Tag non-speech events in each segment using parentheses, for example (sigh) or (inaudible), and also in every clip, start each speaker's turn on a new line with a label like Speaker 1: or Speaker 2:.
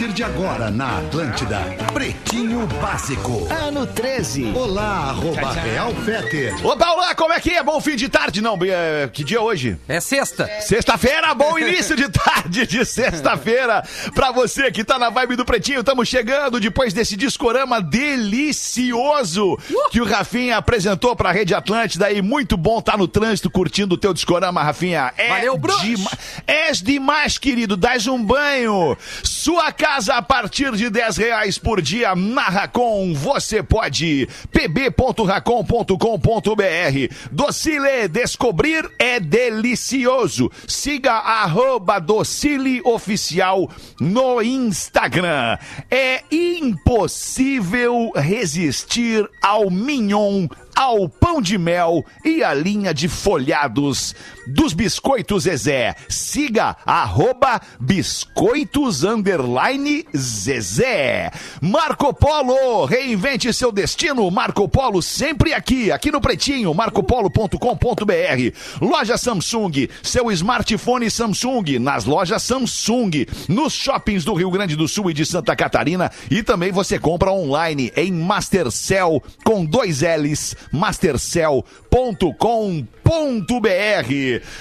Speaker 1: partir de agora na Atlântida, Pretinho Básico.
Speaker 2: Ano 13.
Speaker 1: Olá, arroba Real Feter.
Speaker 3: Opa, olá, como é que é? Bom fim de tarde, não, é, que dia é hoje?
Speaker 4: É sexta.
Speaker 3: Sexta-feira, bom início de tarde de sexta-feira pra você que tá na vibe do Pretinho. Estamos chegando depois desse discorama delicioso que o Rafinha apresentou pra Rede Atlântida e muito bom tá no trânsito curtindo o teu discorama, Rafinha. É
Speaker 4: Valeu, Bruno.
Speaker 3: dema- És demais, querido, dás um banho. Sua casa a partir de 10 reais por dia na Racon. Você pode. pb.racon.com.br. Docile, descobrir é delicioso. Siga arroba Docile Oficial no Instagram. É impossível resistir ao mignon ao pão de mel e a linha de folhados dos biscoitos Zezé. Siga arroba biscoitos Zezé. Marco Polo, reinvente seu destino. Marco Polo sempre aqui, aqui no Pretinho, marcopolo.com.br. Loja Samsung, seu smartphone Samsung, nas lojas Samsung, nos shoppings do Rio Grande do Sul e de Santa Catarina e também você compra online em Mastercell com dois L's, mastercell.com.br.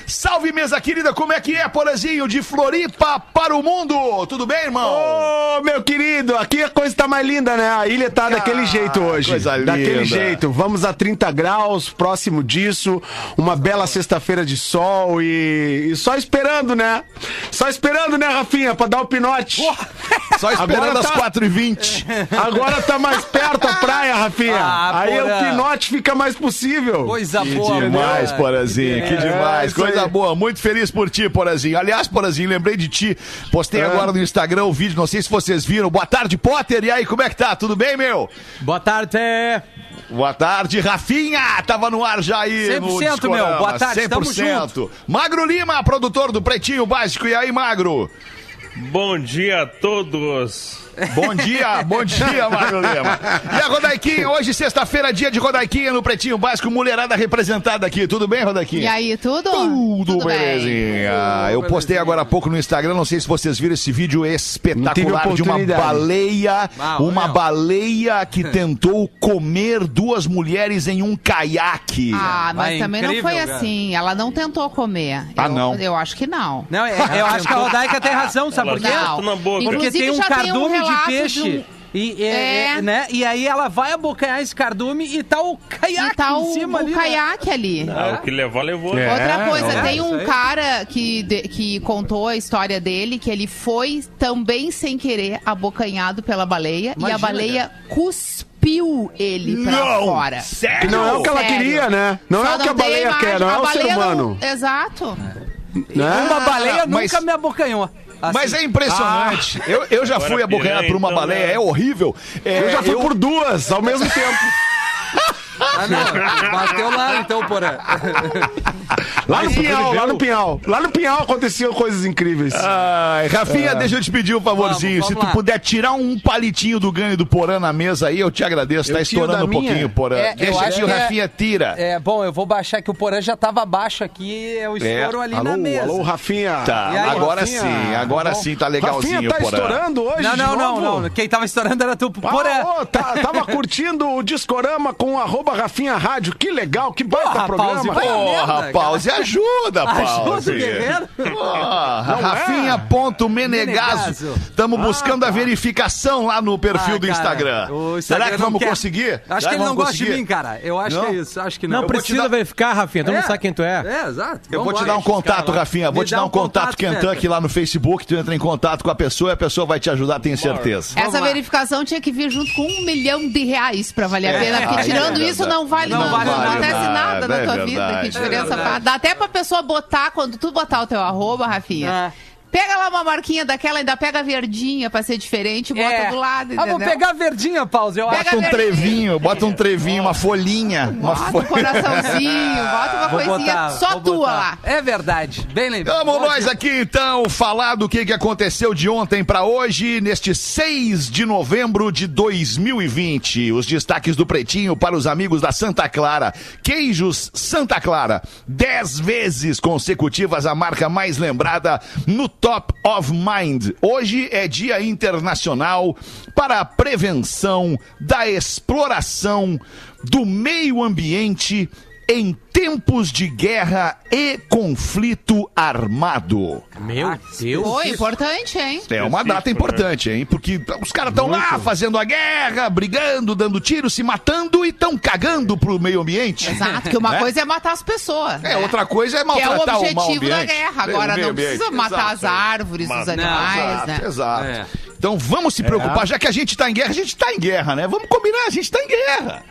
Speaker 3: Salve mesa querida, como é que é, Porazinho, de Floripa para o mundo? Tudo bem, irmão?
Speaker 5: Ô, meu querido, aqui a coisa tá mais linda, né? A ilha tá daquele jeito hoje.
Speaker 3: coisa
Speaker 5: Daquele
Speaker 3: linda.
Speaker 5: jeito. Vamos a 30 graus, próximo disso. Uma bela sexta-feira de sol e, e só esperando, né? Só esperando, né, Rafinha, pra dar o pinote.
Speaker 3: Só esperando
Speaker 5: Agora
Speaker 3: às
Speaker 5: tá-
Speaker 3: 4h20. (laughs)
Speaker 5: Agora tá mais perto a praia, Rafinha.
Speaker 4: Ah,
Speaker 5: Aí
Speaker 4: porra.
Speaker 5: o pinote fica mais possível.
Speaker 4: Coisa
Speaker 3: Que
Speaker 4: boa,
Speaker 3: demais,
Speaker 4: boa.
Speaker 3: Porazinho, que demais.
Speaker 5: isso
Speaker 3: Coisa
Speaker 5: aí.
Speaker 3: boa, muito feliz por ti, Porazinho. Aliás, Porazinho, lembrei de ti. Postei
Speaker 5: É.
Speaker 3: agora no Instagram o vídeo, não sei se vocês viram. Boa tarde, Potter. E aí, como é que tá? Tudo bem, meu?
Speaker 4: Boa tarde.
Speaker 3: Boa tarde, Rafinha. Tava no ar já aí.
Speaker 4: 100%,
Speaker 3: no Discorama.
Speaker 4: meu. Boa tarde, tamo
Speaker 3: 100%. Magro Lima, produtor do Pretinho Básico. E aí, Magro?
Speaker 6: Bom dia a todos.
Speaker 3: Bom dia, bom dia, Magro Lima. E a Rodaiquinha, hoje, sexta-feira, dia de Rodaiquinha no Pretinho Básico, mulherada representada aqui. Tudo bem, Rodaiquinha?
Speaker 7: E aí, tudo?
Speaker 3: Tudo, belezinha. Eu postei agora há pouco no Instagram, não sei se vocês viram esse vídeo espetacular de uma baleia,
Speaker 4: Ah,
Speaker 3: uma
Speaker 4: meu.
Speaker 3: baleia que (laughs) tentou comer duas mulheres em um caiaque.
Speaker 7: Ah, mas
Speaker 4: Ah,
Speaker 7: também não
Speaker 4: incrível,
Speaker 7: foi
Speaker 4: cara.
Speaker 7: assim. Ela não tentou comer.
Speaker 3: Ah,
Speaker 7: eu,
Speaker 3: não?
Speaker 7: Eu acho que não.
Speaker 4: Não, é- eu acho que a Rodaica tem razão, sabe por quê?
Speaker 7: Não.
Speaker 4: Porque
Speaker 7: Inclusive,
Speaker 4: tem um
Speaker 7: já tem um
Speaker 4: cardume de peixe.
Speaker 7: de um-
Speaker 4: E, é,
Speaker 7: É.
Speaker 4: é, né? e aí ela vai abocanhar esse cardume e tá o caiaque
Speaker 7: E tá
Speaker 4: em
Speaker 7: o,
Speaker 4: cima
Speaker 7: o
Speaker 4: ali. né?
Speaker 7: caiaque ali.
Speaker 6: Ah, o que levou, levou.
Speaker 5: É.
Speaker 7: Outra coisa,
Speaker 4: é,
Speaker 7: tem um cara que, de- que contou a história dele, que ele foi também sem querer abocanhado pela baleia e a
Speaker 4: Imagina,
Speaker 7: baleia cuspiu ele pra fora.
Speaker 5: Que
Speaker 3: Sério?
Speaker 5: não é o que ela
Speaker 7: Sério.
Speaker 5: queria, né? Não
Speaker 7: Só
Speaker 5: é o que a baleia
Speaker 7: imagem,
Speaker 5: quer, não
Speaker 7: a
Speaker 5: é o ser
Speaker 7: baleia não-
Speaker 5: humano.
Speaker 7: Exato.
Speaker 5: Né?
Speaker 4: Uma baleia
Speaker 3: mas-
Speaker 4: nunca me abocanhou. Assim.
Speaker 3: Mas é impressionante. Eu, eu já fui abocanhado por uma
Speaker 6: piranha,
Speaker 3: baleia,
Speaker 6: então,
Speaker 3: é horrível. É,
Speaker 5: Eu já fui por duas ao mesmo tempo. (laughs)
Speaker 4: Ah, não. Bateu lá, então, porra. (laughs)
Speaker 5: Lá no Pinhal, lá no Pinhal. Lá no Pinhal aconteciam coisas incríveis.
Speaker 3: Ai, Rafinha, deixa eu te pedir um favorzinho.
Speaker 4: Vamos,
Speaker 3: Se
Speaker 4: vamos
Speaker 3: tu
Speaker 4: lá.
Speaker 3: puder tirar um palitinho do ganho do Porã na mesa aí, eu te agradeço. Tá
Speaker 5: Eu tiro
Speaker 3: estourando um
Speaker 5: minha?
Speaker 3: pouquinho, Porã.
Speaker 4: É, eu
Speaker 3: deixa
Speaker 4: acho
Speaker 3: que o
Speaker 4: é-
Speaker 3: Rafinha tira.
Speaker 4: É, bom, eu vou baixar que o Porã já tava baixo aqui, é o estouro ali
Speaker 5: alô,
Speaker 4: na mesa.
Speaker 5: alô, Rafinha.
Speaker 3: Tá,
Speaker 4: aí,
Speaker 3: agora
Speaker 5: Rafinha?
Speaker 3: sim, agora
Speaker 5: Tá bom.
Speaker 3: sim tá legalzinho,
Speaker 5: Rafinha tá
Speaker 3: Porã.
Speaker 5: estourando hoje
Speaker 4: Não, não, não,
Speaker 5: novo?
Speaker 4: não. Quem tava estourando era tu.
Speaker 5: Ah,
Speaker 4: Porã.
Speaker 5: ô, tá- tava curtindo o Discorama com o arroba Rafinha Rádio. Que legal, que baita
Speaker 4: Porra,
Speaker 5: programa.
Speaker 4: Pause,
Speaker 3: Porra,
Speaker 4: merda,
Speaker 3: pause, ajuda,
Speaker 4: Ajuda
Speaker 3: pause.
Speaker 4: o guerreiro.
Speaker 3: Porra,
Speaker 5: Não é?
Speaker 3: Rafinha.menegaso.
Speaker 4: Menegaso.
Speaker 3: Estamos buscando a verificação lá no perfil
Speaker 4: Ah,
Speaker 3: do Instagram.
Speaker 4: Instagram
Speaker 3: Será que
Speaker 4: não
Speaker 3: vamos
Speaker 4: quer.
Speaker 3: conseguir?
Speaker 4: Acho
Speaker 3: Será
Speaker 4: que ele não
Speaker 3: vamos
Speaker 4: gosta de mim, cara. Eu acho
Speaker 3: Não?
Speaker 4: que é isso. Acho que não.
Speaker 8: Não precisa
Speaker 4: dar-
Speaker 8: verificar, Rafinha. Mundo
Speaker 4: É.
Speaker 8: sabe quem tu é.
Speaker 4: É, exato.
Speaker 3: Eu vou te dar um contato, Rafinha. Vou te dar um contato Kentucky lá no Facebook. Tu entra em contato com a pessoa e a pessoa vai te ajudar, tenho certeza.
Speaker 4: Vamos
Speaker 7: Essa verificação tinha que vir junto com um milhão de reais pra valer a pena, porque
Speaker 3: é
Speaker 7: tirando isso não vale,
Speaker 4: Não
Speaker 7: não, não acontece nada, na
Speaker 3: é
Speaker 7: tua
Speaker 3: verdade.
Speaker 7: vida. Que diferença
Speaker 4: É?
Speaker 7: Dá até pra pessoa botar, quando tu botar o teu arroba, Rafinha,
Speaker 4: É.
Speaker 7: Pega lá uma marquinha daquela, ainda pega a verdinha pra ser diferente bota
Speaker 4: É.
Speaker 7: do lado,
Speaker 4: Ah,
Speaker 7: entendeu?
Speaker 4: vou pegar a verdinha, pause, eu.
Speaker 3: Bota um
Speaker 7: verdinha.
Speaker 3: trevinho, bota um trevinho, uma folhinha. Uma
Speaker 7: Bota um coraçãozinho, bota uma
Speaker 4: Vou
Speaker 7: coisinha
Speaker 4: botar,
Speaker 7: só tua
Speaker 4: botar.
Speaker 7: lá.
Speaker 4: É verdade. Bem lembrado.
Speaker 3: Vamos nós aqui então falar do que, que aconteceu de ontem pra hoje, neste 6 de novembro de 2020. Os destaques do Pretinho para os amigos da Santa Clara. Queijos Santa Clara, 10 vezes consecutivas a marca mais lembrada no Top of Mind. Hoje é Dia Internacional para a Prevenção da Exploração do Meio Ambiente em tempos de guerra e conflito armado.
Speaker 8: Meu Deus.
Speaker 7: Pô, importante, hein?
Speaker 3: É uma data importante, hein? Porque os caras estão lá fazendo a guerra, brigando, dando tiro, se matando e estão cagando pro meio ambiente.
Speaker 7: Exato, que uma
Speaker 3: Né?
Speaker 7: coisa é matar as pessoas.
Speaker 3: É,
Speaker 7: né?
Speaker 3: outra coisa é
Speaker 7: Que é o
Speaker 3: maltratar o, meio
Speaker 7: objetivo da
Speaker 3: ambiente.
Speaker 7: guerra.
Speaker 3: É, o
Speaker 7: Agora
Speaker 3: meio
Speaker 7: não precisa matar
Speaker 3: Exato,
Speaker 7: as árvores, os animais,
Speaker 3: Exato,
Speaker 7: né?
Speaker 3: exato.
Speaker 8: É.
Speaker 3: Então vamos se preocupar, já que a gente tá em guerra, a gente tá em guerra, né? Vamos combinar, a gente tá em guerra.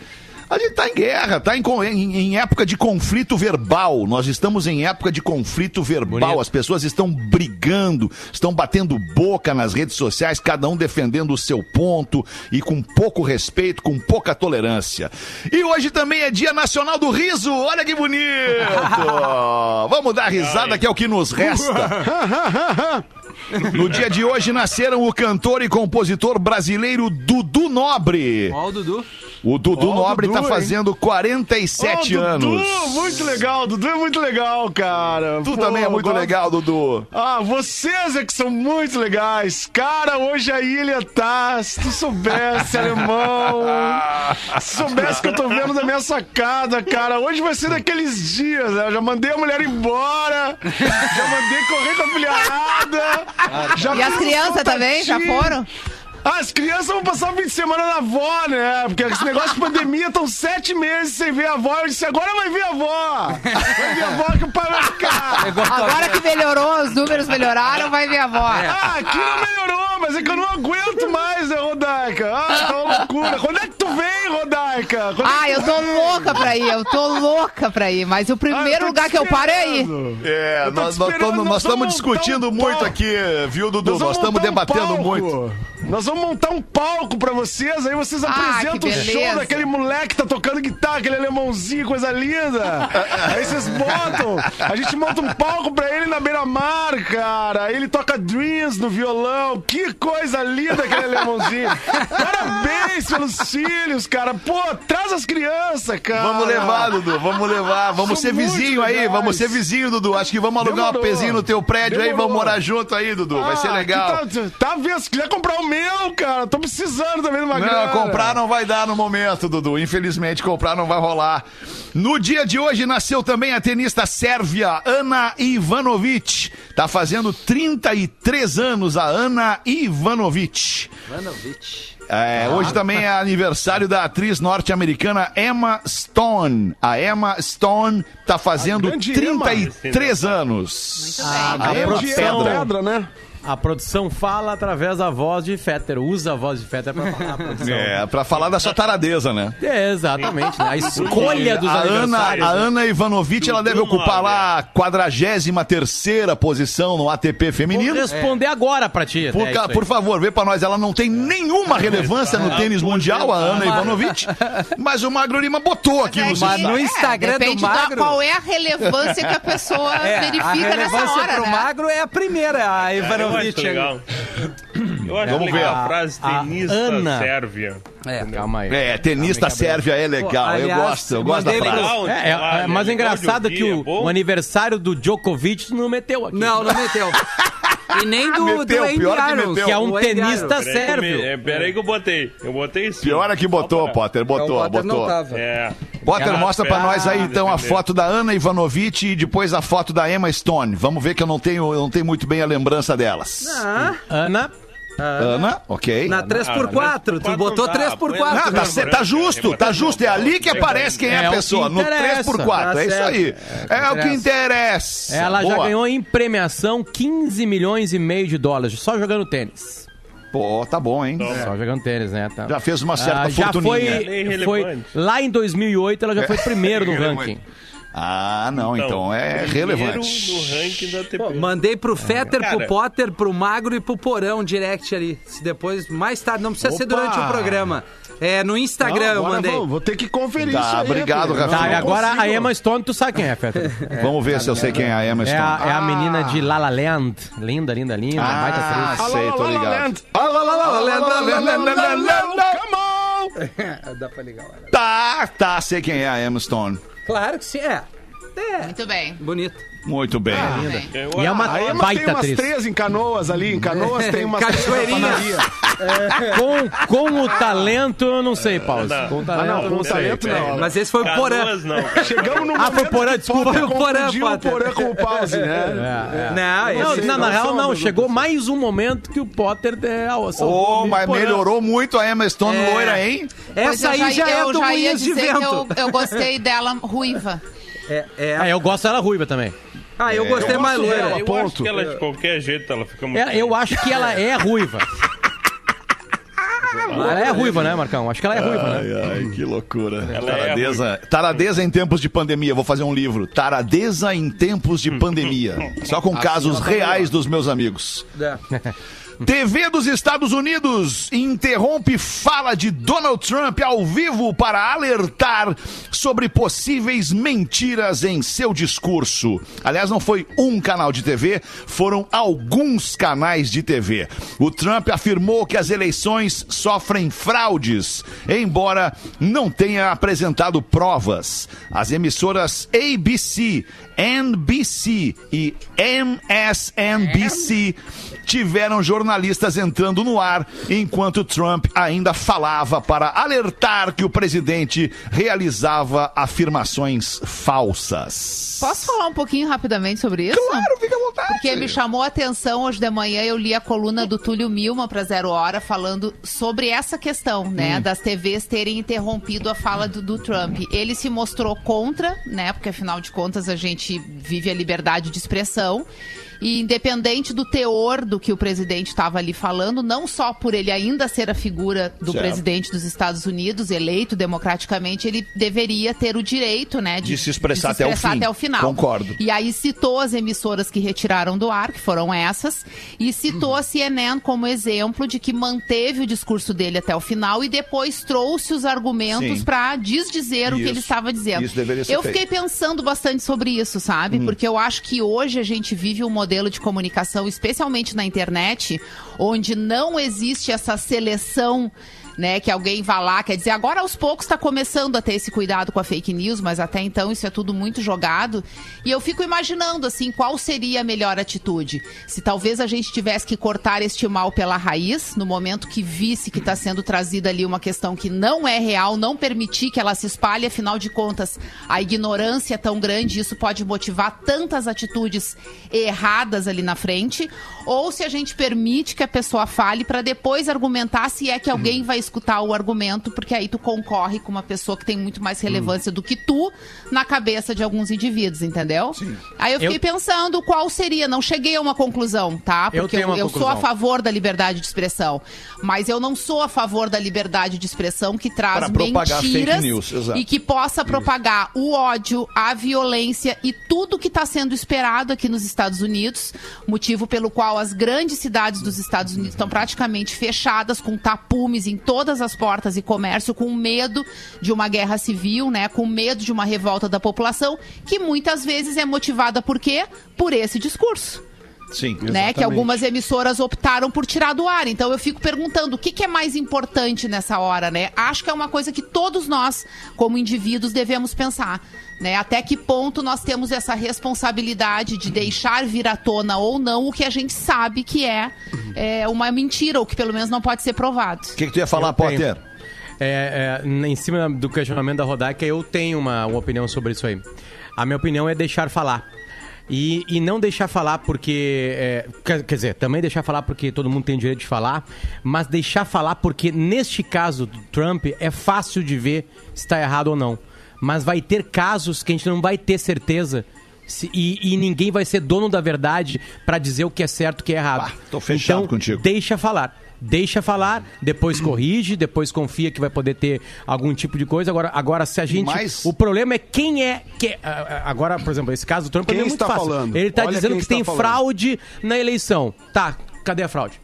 Speaker 3: A gente tá em guerra, tá em, em- em época de conflito verbal. Nós estamos em época de conflito verbal.
Speaker 8: Bonito.
Speaker 3: As pessoas estão brigando, estão batendo boca nas redes sociais, cada um defendendo o seu ponto e com pouco respeito, com pouca tolerância. E hoje também é Dia Nacional do Riso. Olha que bonito! (laughs) Vamos dar risada, que é o que nos resta. (laughs) No dia de hoje nasceram o cantor e compositor brasileiro Dudu Nobre.
Speaker 8: Ó, o Dudu.
Speaker 3: O Dudu
Speaker 5: Ó, o
Speaker 3: Nobre
Speaker 5: Dudu,
Speaker 3: tá
Speaker 5: hein?
Speaker 3: fazendo 47
Speaker 5: Ô,
Speaker 3: anos.
Speaker 5: Dudu, muito legal, Dudu é muito legal, cara.
Speaker 3: Tu
Speaker 5: Pô,
Speaker 3: também é muito
Speaker 5: gosto-
Speaker 3: legal, Dudu.
Speaker 5: Ah, vocês é que são muito legais. Cara, hoje a ilha tá. Se tu soubesse, (laughs) alemão. Se soubesse que eu tô vendo da minha sacada, cara. Hoje vai ser daqueles dias, né? Eu já mandei a mulher embora. Já mandei correr com a filharada. Já
Speaker 7: E as crianças também já foram?
Speaker 5: Ah, As crianças vão passar o fim de semana na avó, né? Porque esse negócio de pandemia estão sete meses sem ver a avó. Eu disse, agora vai ver a avó. Vai ver a avó que o pai vai ficar.
Speaker 7: Agora que melhorou, os números melhoraram, vai ver a avó.
Speaker 5: Ah, aqui não melhorou, mas é que eu não aguento mais, né, Rodaica? Ah, tá uma loucura. (laughs) Quando é que tu vem, Rodaica? Quando é
Speaker 7: Ah,
Speaker 5: que
Speaker 7: eu tô
Speaker 5: vem?
Speaker 7: louca pra ir, eu tô louca pra ir. Mas o
Speaker 5: Ah,
Speaker 7: primeiro
Speaker 5: tô
Speaker 7: lugar que eu paro é aí.
Speaker 3: É, nós estamos discutindo
Speaker 5: um
Speaker 3: muito
Speaker 5: palco.
Speaker 3: aqui, viu, Dudu? Nós estamos
Speaker 5: um
Speaker 3: debatendo
Speaker 5: palco.
Speaker 3: muito.
Speaker 5: Nós vamos montar um palco pra vocês, aí vocês
Speaker 7: Ah,
Speaker 5: apresentam o show daquele moleque que tá tocando guitarra, aquele alemãozinho, coisa linda. (laughs) aí vocês botam, a gente monta um palco pra ele na beira-mar, cara. Aí ele toca Dreams no violão. Que coisa linda aquele alemãozinho. Parabéns pelos filhos, cara. Pô, traz as crianças, cara.
Speaker 3: Vamos levar, Dudu, vamos levar. Vamos
Speaker 5: São
Speaker 3: ser vizinho
Speaker 5: muito
Speaker 3: aí,
Speaker 5: legais.
Speaker 3: vamos ser vizinho, Dudu. Acho que vamos alugar um
Speaker 5: Demorou.
Speaker 3: pezinho no teu prédio aí,
Speaker 5: Demorou.
Speaker 3: vamos morar junto aí, Dudu. Vai ser
Speaker 5: Ah,
Speaker 3: legal.
Speaker 5: Tá, tá vendo? Se quiser comprar o meu, cara, tô precisando também de uma
Speaker 3: Não,
Speaker 5: grana.
Speaker 3: comprar não vai dar no momento, Dudu. Infelizmente, comprar não vai rolar. No dia de hoje nasceu também a tenista sérvia Ana Ivanovic. Tá fazendo 33 anos a Ana Ivanovic.
Speaker 8: Ivanovic.
Speaker 3: É, hoje também é aniversário da atriz norte-americana Emma Stone. A Emma Stone tá fazendo
Speaker 5: A grande
Speaker 3: 33 anos.
Speaker 7: Muito bem.
Speaker 3: A Emma. Pedra.
Speaker 5: pedra, né?
Speaker 8: A produção fala através da voz de Fetter, usa a voz de Fetter pra falar a (laughs) produção.
Speaker 3: É, pra falar da sua taradeza, né?
Speaker 8: É, exatamente, né? A (laughs) escolha dos
Speaker 3: a Ana, a
Speaker 8: né?
Speaker 3: Ana Ivanovic, ela deve ocupar lá a 43 posição no ATP
Speaker 8: Vou
Speaker 3: feminino.
Speaker 8: responder agora pra ti.
Speaker 3: Por,
Speaker 8: é
Speaker 3: ca-
Speaker 8: aí.
Speaker 3: por favor, vê pra nós. Ela não tem nenhuma relevância no tênis mundial, a Ana Ivanovic. Mas o Magro Lima botou aqui no
Speaker 7: Mas
Speaker 4: no
Speaker 7: é,
Speaker 4: Instagram do
Speaker 7: depende da-
Speaker 4: Magro-
Speaker 7: qual é a relevância que a pessoa (laughs)
Speaker 4: É, a
Speaker 7: verifica nessa
Speaker 4: relevância
Speaker 7: hora,
Speaker 4: pro
Speaker 7: né?
Speaker 4: magro é a primeira, a
Speaker 6: Eu acho legal. Eu acho
Speaker 3: Vamos
Speaker 6: legal
Speaker 3: ver.
Speaker 6: a frase
Speaker 8: A- a
Speaker 6: tenista
Speaker 8: Ana.
Speaker 6: sérvia.
Speaker 4: É.
Speaker 8: Calma aí.
Speaker 3: É, tenista sérvia é legal.
Speaker 4: Pô,
Speaker 3: eu
Speaker 4: aliás,
Speaker 3: gosto, eu gosto da
Speaker 4: mandei
Speaker 3: frase.
Speaker 6: legal.
Speaker 8: É, é, é, mas é engraçado que o, o aniversário do Djokovic não meteu aqui.
Speaker 4: Não, não meteu. (laughs) E nem do,
Speaker 3: Meteu,
Speaker 4: do Andy
Speaker 3: pior que meteu.
Speaker 8: Que é um tenista
Speaker 4: Irons.
Speaker 6: Peraí que eu
Speaker 8: sérvio.
Speaker 6: é, Peraí que eu botei. Eu botei sim.
Speaker 3: Pior é que botou,
Speaker 6: Só pra-
Speaker 3: Potter. Botou,
Speaker 4: Então, Potter
Speaker 3: botou.
Speaker 6: É.
Speaker 3: Potter,
Speaker 6: Ela
Speaker 3: mostra pra nós aí então a
Speaker 6: defender.
Speaker 3: foto da Ana Ivanovic e depois a foto da Emma Stone. Vamos ver que eu não tenho, eu não tenho muito bem a lembrança delas.
Speaker 4: Ah,
Speaker 8: Ana,
Speaker 3: Ana, ok.
Speaker 4: na 3x4, tu botou 3x4.
Speaker 3: Ah, tá, cê- tá justo, tá justo. É ali que aparece quem é,
Speaker 8: É
Speaker 3: a
Speaker 8: que
Speaker 3: pessoa. No
Speaker 8: interessa.
Speaker 3: 3x4.
Speaker 4: Tá
Speaker 3: É isso
Speaker 4: certo.
Speaker 3: aí. É, o que interessa.
Speaker 8: ela já
Speaker 3: Boa.
Speaker 8: ganhou em premiação 15 milhões e meio de dólares, só jogando tênis.
Speaker 3: Pô, tá bom, hein?
Speaker 8: Só jogando tênis, né? Tá.
Speaker 3: Já fez uma certa
Speaker 8: Ah, já
Speaker 3: fortuninha.
Speaker 8: foi,
Speaker 6: É irrelevante.
Speaker 8: foi lá em 2008 ela já foi (laughs) primeiro no ranking.
Speaker 3: Ah, não, então, é
Speaker 6: primeiro
Speaker 3: relevante.
Speaker 6: no ranking da TP.
Speaker 4: Pô, mandei pro Fetter, pro
Speaker 6: Cara.
Speaker 4: Potter, pro Magro e pro Porão direct ali. Se depois, mais tarde, não precisa ser
Speaker 5: Opa!
Speaker 4: durante o programa. É, no Instagram eu
Speaker 5: agora
Speaker 4: mandei.
Speaker 5: Vou, vou ter que conferir
Speaker 3: Tá,
Speaker 5: isso aí.
Speaker 3: obrigado. Rafinha.
Speaker 8: Tá, e
Speaker 5: Não
Speaker 8: agora
Speaker 5: consigo.
Speaker 8: a Emma Stone, tu sabe quem é, Fetter?
Speaker 3: Vamos ver se eu sei quem é a Emma
Speaker 8: É
Speaker 3: Stone.
Speaker 8: a, é a
Speaker 5: Ah.
Speaker 8: menina de La La Land. Linda, linda, linda.
Speaker 3: Ah,
Speaker 8: baita atriz.
Speaker 3: sei, tô
Speaker 5: La La
Speaker 3: ligado.
Speaker 5: Land.
Speaker 4: Dá pra ligar lá.
Speaker 3: Tá, tá, sei quem é a Emma Stone.
Speaker 4: Claro que sim, é. É,
Speaker 7: Muito bem.
Speaker 4: bonito.
Speaker 3: Muito bem.
Speaker 6: Eu
Speaker 8: E é uma
Speaker 5: A Emma tem
Speaker 8: baita
Speaker 5: umas
Speaker 8: atriz.
Speaker 5: três em Canoas ali. Em Canoas tem umas três na
Speaker 4: Cachoeirinha.
Speaker 5: padaria.
Speaker 8: Com, com o talento, eu não sei, Paulo.
Speaker 6: Não.
Speaker 8: Com o
Speaker 5: Ah,
Speaker 8: talento,
Speaker 5: não, com
Speaker 8: não
Speaker 5: o
Speaker 8: sei.
Speaker 5: talento não.
Speaker 4: Mas esse foi o Porã.
Speaker 6: Não.
Speaker 5: Chegamos no
Speaker 8: Ah, foi
Speaker 5: momento
Speaker 8: Porã,
Speaker 5: que
Speaker 8: desculpa.
Speaker 4: Foi o Porã,
Speaker 5: o. Porã com o pause, né?
Speaker 8: É, é.
Speaker 4: Não,
Speaker 8: Não,
Speaker 4: esse-
Speaker 8: na, na
Speaker 5: não
Speaker 8: real, não. Chegou mais um momento que o Potter é,
Speaker 3: Oh,
Speaker 8: o
Speaker 3: mas melhorou muito a Emma Stone
Speaker 4: É.
Speaker 3: loira, hein?
Speaker 4: Essa aí já, é
Speaker 7: eu
Speaker 4: do
Speaker 7: já ia
Speaker 4: Unhas de
Speaker 7: dizer que eu,
Speaker 4: Vento.
Speaker 7: eu gostei dela ruiva.
Speaker 4: É, é.
Speaker 8: É, eu gosto dela ruiva também.
Speaker 4: Ah, eu gostei
Speaker 5: eu
Speaker 4: mais loira.
Speaker 5: dela.
Speaker 6: Eu
Speaker 5: ponto.
Speaker 6: acho que ela, de qualquer jeito, ela fica muito...
Speaker 8: É, eu acho que ela é ruiva. Ela é ruiva, né, Marcão? Acho que ela é ruiva, né?
Speaker 3: Ai, ai, que loucura.
Speaker 6: Ela é
Speaker 3: Taradeza, taradeza em tempos de pandemia. Vou fazer um livro. Taradeza em tempos de pandemia. Só com casos reais dos meus amigos.
Speaker 4: É. (laughs)
Speaker 3: TV dos Estados Unidos interrompe fala de Donald Trump ao vivo para alertar sobre possíveis mentiras em seu discurso. Aliás, não foi um canal de TV, foram alguns canais de TV. O Trump afirmou que as eleições sofrem fraudes, embora não tenha apresentado provas. As emissoras ABC, NBC e MSNBC tiveram jornalistas entrando no ar enquanto Trump ainda falava para alertar que o presidente realizava afirmações falsas.
Speaker 7: Posso falar um pouquinho rapidamente sobre isso?
Speaker 3: Claro, fica à vontade.
Speaker 7: Porque me chamou a atenção hoje de manhã, eu li a coluna do Túlio Milma para Zero Hora falando sobre essa questão, né, das TVs terem interrompido a fala do, do Trump. Ele se mostrou contra, né, porque afinal de contas a gente vive a liberdade de expressão. E independente do teor do que o presidente estava ali falando, não só por ele ainda ser a figura do
Speaker 3: Certo.
Speaker 7: presidente dos Estados Unidos, eleito democraticamente, ele deveria ter o direito, né,
Speaker 3: De se expressar até o fim.
Speaker 7: até o final.
Speaker 3: Concordo.
Speaker 7: E aí citou as emissoras que retiraram do ar, que foram essas, e citou a CNN como exemplo de que manteve o discurso dele até o final e depois trouxe os argumentos para desdizer o que
Speaker 3: Isso.
Speaker 7: ele estava dizendo.
Speaker 3: Isso deveria ser
Speaker 7: eu
Speaker 3: feito.
Speaker 7: fiquei pensando bastante sobre isso, sabe? Porque eu acho que hoje a gente vive um modelo de comunicação, especialmente na internet, onde não existe essa seleção né, que alguém vá lá, quer dizer, agora aos poucos está começando a ter esse cuidado com a fake news, mas até então isso é tudo muito jogado. E eu fico imaginando, assim, qual seria a melhor atitude? Se talvez a gente tivesse que cortar este mal pela raiz, no momento que visse que está sendo trazida ali uma questão que não é real, não permitir que ela se espalhe, afinal de contas, a ignorância é tão grande, isso pode motivar tantas atitudes erradas ali na frente, ou se a gente permite que a pessoa fale para depois argumentar se é que alguém vai escutar o argumento, porque aí tu concorre com uma pessoa que tem muito mais relevância do que tu na cabeça de alguns indivíduos, entendeu? Aí eu fiquei
Speaker 8: Eu-
Speaker 7: pensando qual seria, não cheguei a uma conclusão, tá?
Speaker 8: Eu
Speaker 7: Porque
Speaker 8: tenho uma
Speaker 7: eu sou a favor da liberdade de expressão, mas eu não sou a favor da liberdade de expressão que traz mentiras
Speaker 3: news,
Speaker 7: e que possa propagar o ódio, a violência e tudo que está sendo esperado aqui nos Estados Unidos, motivo pelo qual as grandes cidades dos Estados Unidos estão praticamente fechadas, com tapumes em todas as portas e comércio, com medo de uma guerra civil, né? Com medo de uma revolta da população, que muitas vezes é motivada por quê? Por esse discurso
Speaker 3: Sim.
Speaker 7: né? Que algumas emissoras optaram por tirar do ar. Então eu fico perguntando o que, que é mais importante nessa hora, né? Acho que é uma coisa que todos nós, como indivíduos, devemos pensar. Né? Até que ponto nós temos essa responsabilidade de deixar vir à tona ou não o que a gente sabe que é, é, uma mentira, ou que pelo menos não pode ser provado.
Speaker 3: O que, que tu ia falar,
Speaker 8: Eu tenho.
Speaker 3: Potter?
Speaker 8: É, é, em cima do questionamento da Rodaica, eu tenho uma, uma opinião sobre isso aí. A minha opinião é deixar falar. E, e não deixar falar porque. é, quer, quer dizer, também deixar falar porque todo mundo tem direito de falar, mas deixar falar porque, neste caso do Trump, é fácil de ver se está errado ou não. Mas vai ter casos que a gente não vai ter certeza. se- e, e ninguém vai ser dono da verdade para dizer o que é certo e o que é errado.
Speaker 3: Bah, tô fechado
Speaker 8: então,
Speaker 3: contigo.
Speaker 8: Deixa falar. Deixa falar, depois corrige, depois confia que vai poder ter algum tipo de coisa. Agora, agora se a gente.
Speaker 3: Mas-
Speaker 8: O problema é quem é. Que, ah, ah, agora, por exemplo, esse caso do Trump
Speaker 5: Quem
Speaker 8: é muito
Speaker 5: está
Speaker 8: fácil.
Speaker 5: falando?
Speaker 8: Ele tá
Speaker 5: Olha
Speaker 8: dizendo que tem
Speaker 5: está falando.
Speaker 8: fraude na eleição. Tá, cadê a fraude?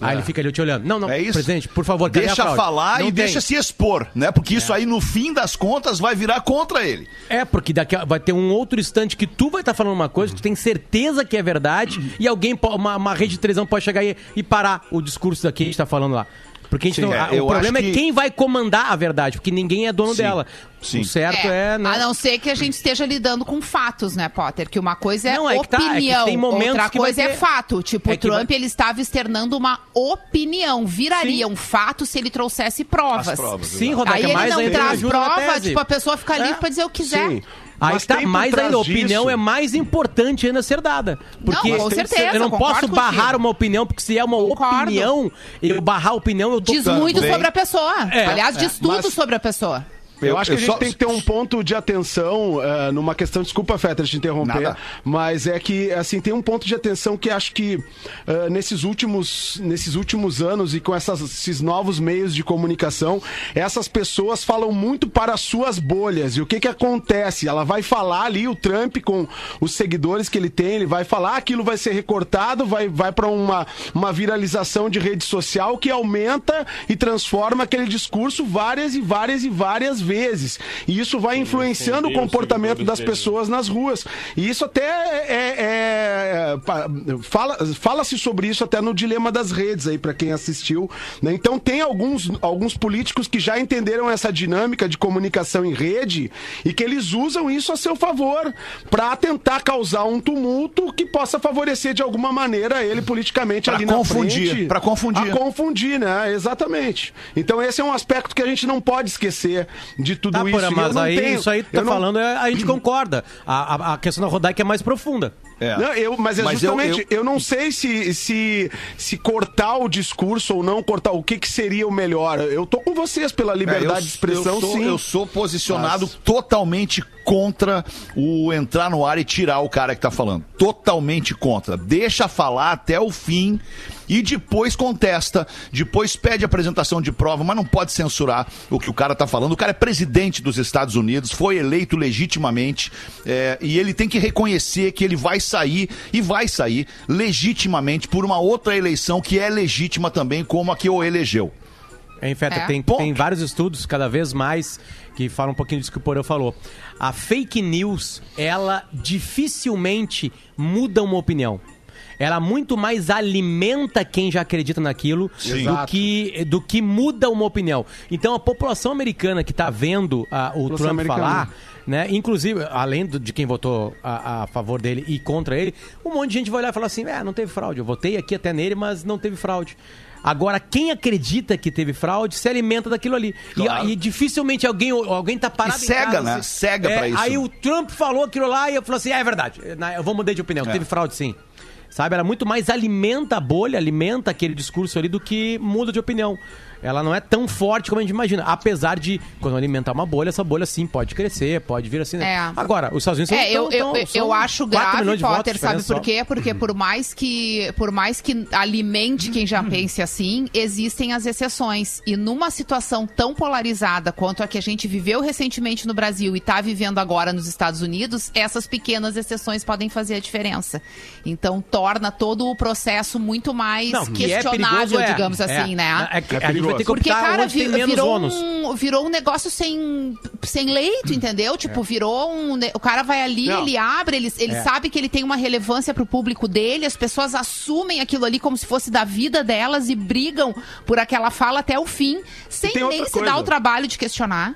Speaker 8: Aí ele fica ali te olhando. Não, não,
Speaker 3: É isso.
Speaker 8: presidente, por favor,
Speaker 3: Deixa falar
Speaker 8: Não
Speaker 3: e
Speaker 8: tem.
Speaker 3: deixa se expor, né? Porque isso aí, no fim das contas, vai virar contra ele.
Speaker 8: É, porque daqui a- vai ter um outro instante que tu vai estar falando uma coisa que tu tem certeza que é verdade e alguém, uma, uma rede de televisão pode chegar e, e parar o discurso daqui que a gente tá falando lá. Porque a gente
Speaker 3: Sim,
Speaker 8: não,
Speaker 3: é,
Speaker 8: a-
Speaker 3: eu
Speaker 8: o problema é
Speaker 3: que-
Speaker 8: quem vai comandar a verdade, porque ninguém é dono
Speaker 3: Sim,
Speaker 8: dela.
Speaker 3: sim.
Speaker 8: O certo é, né?
Speaker 7: A não ser que a gente esteja lidando com fatos, né, Potter? Que uma coisa é
Speaker 8: Não, é tá, é
Speaker 7: opinião,
Speaker 8: tem momentos
Speaker 7: outra coisa é
Speaker 8: ter-
Speaker 7: fato. Tipo,
Speaker 8: É
Speaker 7: o Trump,
Speaker 8: vai-
Speaker 7: ele estava externando uma opinião. Viraria um fato se ele trouxesse provas.
Speaker 8: Sim, Rodaica,
Speaker 7: Aí ele
Speaker 8: mais
Speaker 7: não traz
Speaker 8: ajuda na
Speaker 7: prova,
Speaker 8: tese.
Speaker 7: tipo, a pessoa fica livre pra dizer o que quiser.
Speaker 5: Sim.
Speaker 8: Aí
Speaker 5: Mas
Speaker 8: tá, mais ainda, a opinião
Speaker 5: disso-
Speaker 8: é mais importante ainda ser dada. Porque
Speaker 7: Não, com certeza,
Speaker 8: eu não posso
Speaker 7: contigo.
Speaker 8: barrar uma opinião, porque se é uma
Speaker 7: Concordo.
Speaker 8: opinião, eu barrar a opinião, eu tô
Speaker 7: Diz muito
Speaker 3: Também.
Speaker 7: sobre a pessoa.
Speaker 8: É,
Speaker 7: Aliás, diz tudo
Speaker 5: Mas-
Speaker 7: sobre a pessoa.
Speaker 5: Eu, acho que a gente
Speaker 3: só-
Speaker 5: tem que ter um ponto de atenção eh, numa questão. Desculpa, Fetter, te interromper.
Speaker 3: Nada.
Speaker 5: Mas é que, assim, tem um ponto de atenção que acho que eh, nesses, últimos, nesses últimos anos e com essas- esses novos meios de comunicação, essas pessoas falam muito para as suas bolhas. E o que que acontece? Ela vai falar ali, o Trump, com os seguidores que ele tem, ele vai falar, aquilo vai ser recortado, vai, vai para uma, uma viralização de rede social que aumenta e transforma aquele discurso várias e várias e várias vezes. E isso vai influenciando o comportamento das pessoas nas ruas. E isso até é. é- pa- fala, fala-se sobre isso até no dilema das redes aí, para quem assistiu. né? Então tem alguns, alguns políticos que já entenderam essa dinâmica de comunicação em rede e que eles usam isso a seu favor para tentar causar um tumulto que possa favorecer de alguma maneira ele politicamente
Speaker 3: Pra
Speaker 5: ali na
Speaker 3: confundir,
Speaker 5: frente.
Speaker 3: pra confundir.
Speaker 5: A confundir, né? Exatamente. Então esse é um aspecto que a gente não pode esquecer de tudo
Speaker 8: Tá,
Speaker 5: isso. E eu
Speaker 8: mas
Speaker 5: não
Speaker 8: aí
Speaker 5: tenho-
Speaker 8: isso aí que tu
Speaker 5: eu
Speaker 8: tá
Speaker 5: não-
Speaker 8: falando, é- a gente concorda. A, a, a questão da Rodaica é mais profunda.
Speaker 3: É.
Speaker 5: Não, eu, mas é
Speaker 3: Mas eu-
Speaker 5: justamente, eu, não sei se, se, se cortar o discurso ou não cortar, o que, que seria o melhor. Eu tô com vocês pela liberdade
Speaker 3: É, eu-
Speaker 5: de expressão,
Speaker 3: eu sou,
Speaker 5: sim.
Speaker 3: Eu sou posicionado
Speaker 5: Mas-
Speaker 3: totalmente contra o entrar no ar e tirar o cara que tá falando. Totalmente contra. Deixa falar até o fim e depois contesta. Depois pede apresentação de prova, mas não pode censurar o que o cara tá falando. O cara é presidente dos Estados Unidos, foi eleito legitimamente é, e ele tem que reconhecer que ele vai sair e vai sair legitimamente por uma outra eleição que é legítima também, como a que o elegeu.
Speaker 8: Hein, Feta?
Speaker 7: É.
Speaker 8: Tem,
Speaker 3: Ponto.
Speaker 8: tem vários estudos, cada vez mais, que falam um pouquinho disso que o Porã falou. A fake news, ela dificilmente muda uma opinião. Ela muito mais alimenta quem já acredita naquilo do que, do que muda uma opinião. Então a população americana que está vendo ah, o Trump
Speaker 5: americana.
Speaker 8: falar, né? Inclusive, além do- de quem votou a, a favor dele e contra ele, um monte de gente vai olhar e falar assim: é, não teve fraude. Eu votei aqui até nele, mas não teve fraude. Agora, quem acredita que teve fraude se alimenta daquilo ali. E-
Speaker 3: Claro.
Speaker 8: E, dificilmente alguém, alguém tá parado
Speaker 3: E cega,
Speaker 8: casa,
Speaker 3: né? Cega pra isso.
Speaker 8: Aí o Trump falou aquilo lá e eu falei assim: é, é verdade. Eu vou mudar de opinião. Teve fraude sim. Sabe? Ela muito mais alimenta a bolha, alimenta aquele discurso ali do que muda de opinião. Ela não é tão forte como a gente imagina. Apesar de, quando alimentar uma bolha, essa bolha sim pode crescer, pode vir assim. Né?
Speaker 7: É.
Speaker 8: Agora, os Estados Unidos
Speaker 7: É, eu,
Speaker 8: tão-
Speaker 7: eu,
Speaker 8: tão-
Speaker 7: eu,
Speaker 8: são
Speaker 7: eu acho
Speaker 8: 4
Speaker 7: grave, Potter, sabe por quê? Porque por mais que por mais que alimente quem já pense assim, existem as exceções. E numa situação tão polarizada quanto a que a gente viveu recentemente no Brasil e está vivendo agora nos Estados Unidos, essas pequenas exceções podem fazer a diferença. Então torna todo o processo muito mais
Speaker 8: Não, que é
Speaker 7: questionável,
Speaker 8: perigoso, é.
Speaker 7: digamos assim,
Speaker 8: É.
Speaker 7: né?
Speaker 8: É
Speaker 5: É
Speaker 8: a gente vai ter que
Speaker 7: Porque,
Speaker 8: optar
Speaker 7: cara,
Speaker 8: onde tem
Speaker 7: vi-
Speaker 8: menos
Speaker 7: virou,
Speaker 8: ônus.
Speaker 7: um, virou um negócio sem, sem leito, entendeu? Tipo, virou um. O cara vai ali,
Speaker 5: Não.
Speaker 7: ele abre, ele, ele
Speaker 8: É.
Speaker 7: sabe que ele tem uma relevância pro público dele, as pessoas assumem aquilo ali como se fosse da vida delas e brigam por aquela fala até o fim, sem
Speaker 5: tem
Speaker 7: nem
Speaker 5: outra
Speaker 7: se dar o trabalho de questionar.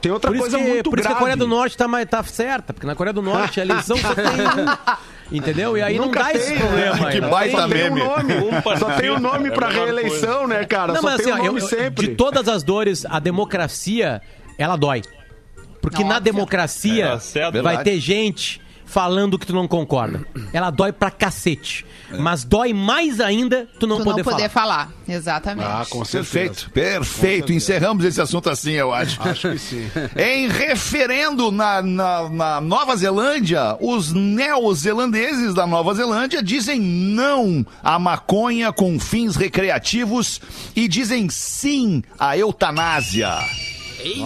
Speaker 5: Tem outra
Speaker 8: Por isso,
Speaker 5: coisa
Speaker 8: que,
Speaker 5: muito
Speaker 8: por isso que
Speaker 5: grave.
Speaker 8: a Coreia do Norte tá, mais- tá certa, porque na Coreia do Norte a eleição só tem (laughs) um. Entendeu? E aí não
Speaker 5: Nunca
Speaker 8: dá esse
Speaker 5: tem,
Speaker 8: problema.
Speaker 5: né?
Speaker 3: Que
Speaker 8: não
Speaker 3: baita
Speaker 5: Só tem um
Speaker 3: meme. (laughs)
Speaker 5: nome.
Speaker 6: Um
Speaker 5: Só tem um nome
Speaker 6: É a
Speaker 5: pra reeleição, né, cara?
Speaker 8: Não,
Speaker 5: Só
Speaker 8: mas
Speaker 5: tem
Speaker 8: assim,
Speaker 5: um nome
Speaker 8: eu-
Speaker 5: sempre.
Speaker 8: de todas as dores, a democracia, ela dói. Porque
Speaker 7: Não,
Speaker 8: na
Speaker 7: óbvio.
Speaker 8: democracia
Speaker 6: É,
Speaker 8: vai
Speaker 3: Verdade.
Speaker 8: ter gente falando que tu não concorda. Ela dói pra cacete. Mas dói mais ainda tu não
Speaker 7: tu
Speaker 8: poder,
Speaker 7: não poder
Speaker 8: falar.
Speaker 7: falar. Exatamente.
Speaker 5: Ah, com certeza.
Speaker 3: Perfeito, perfeito. Encerramos esse assunto assim, eu acho.
Speaker 5: Acho que sim. (laughs)
Speaker 3: Em referendo na, na, na Nova Zelândia, os neozelandeses da Nova Zelândia dizem não à maconha com fins recreativos e dizem sim à eutanásia.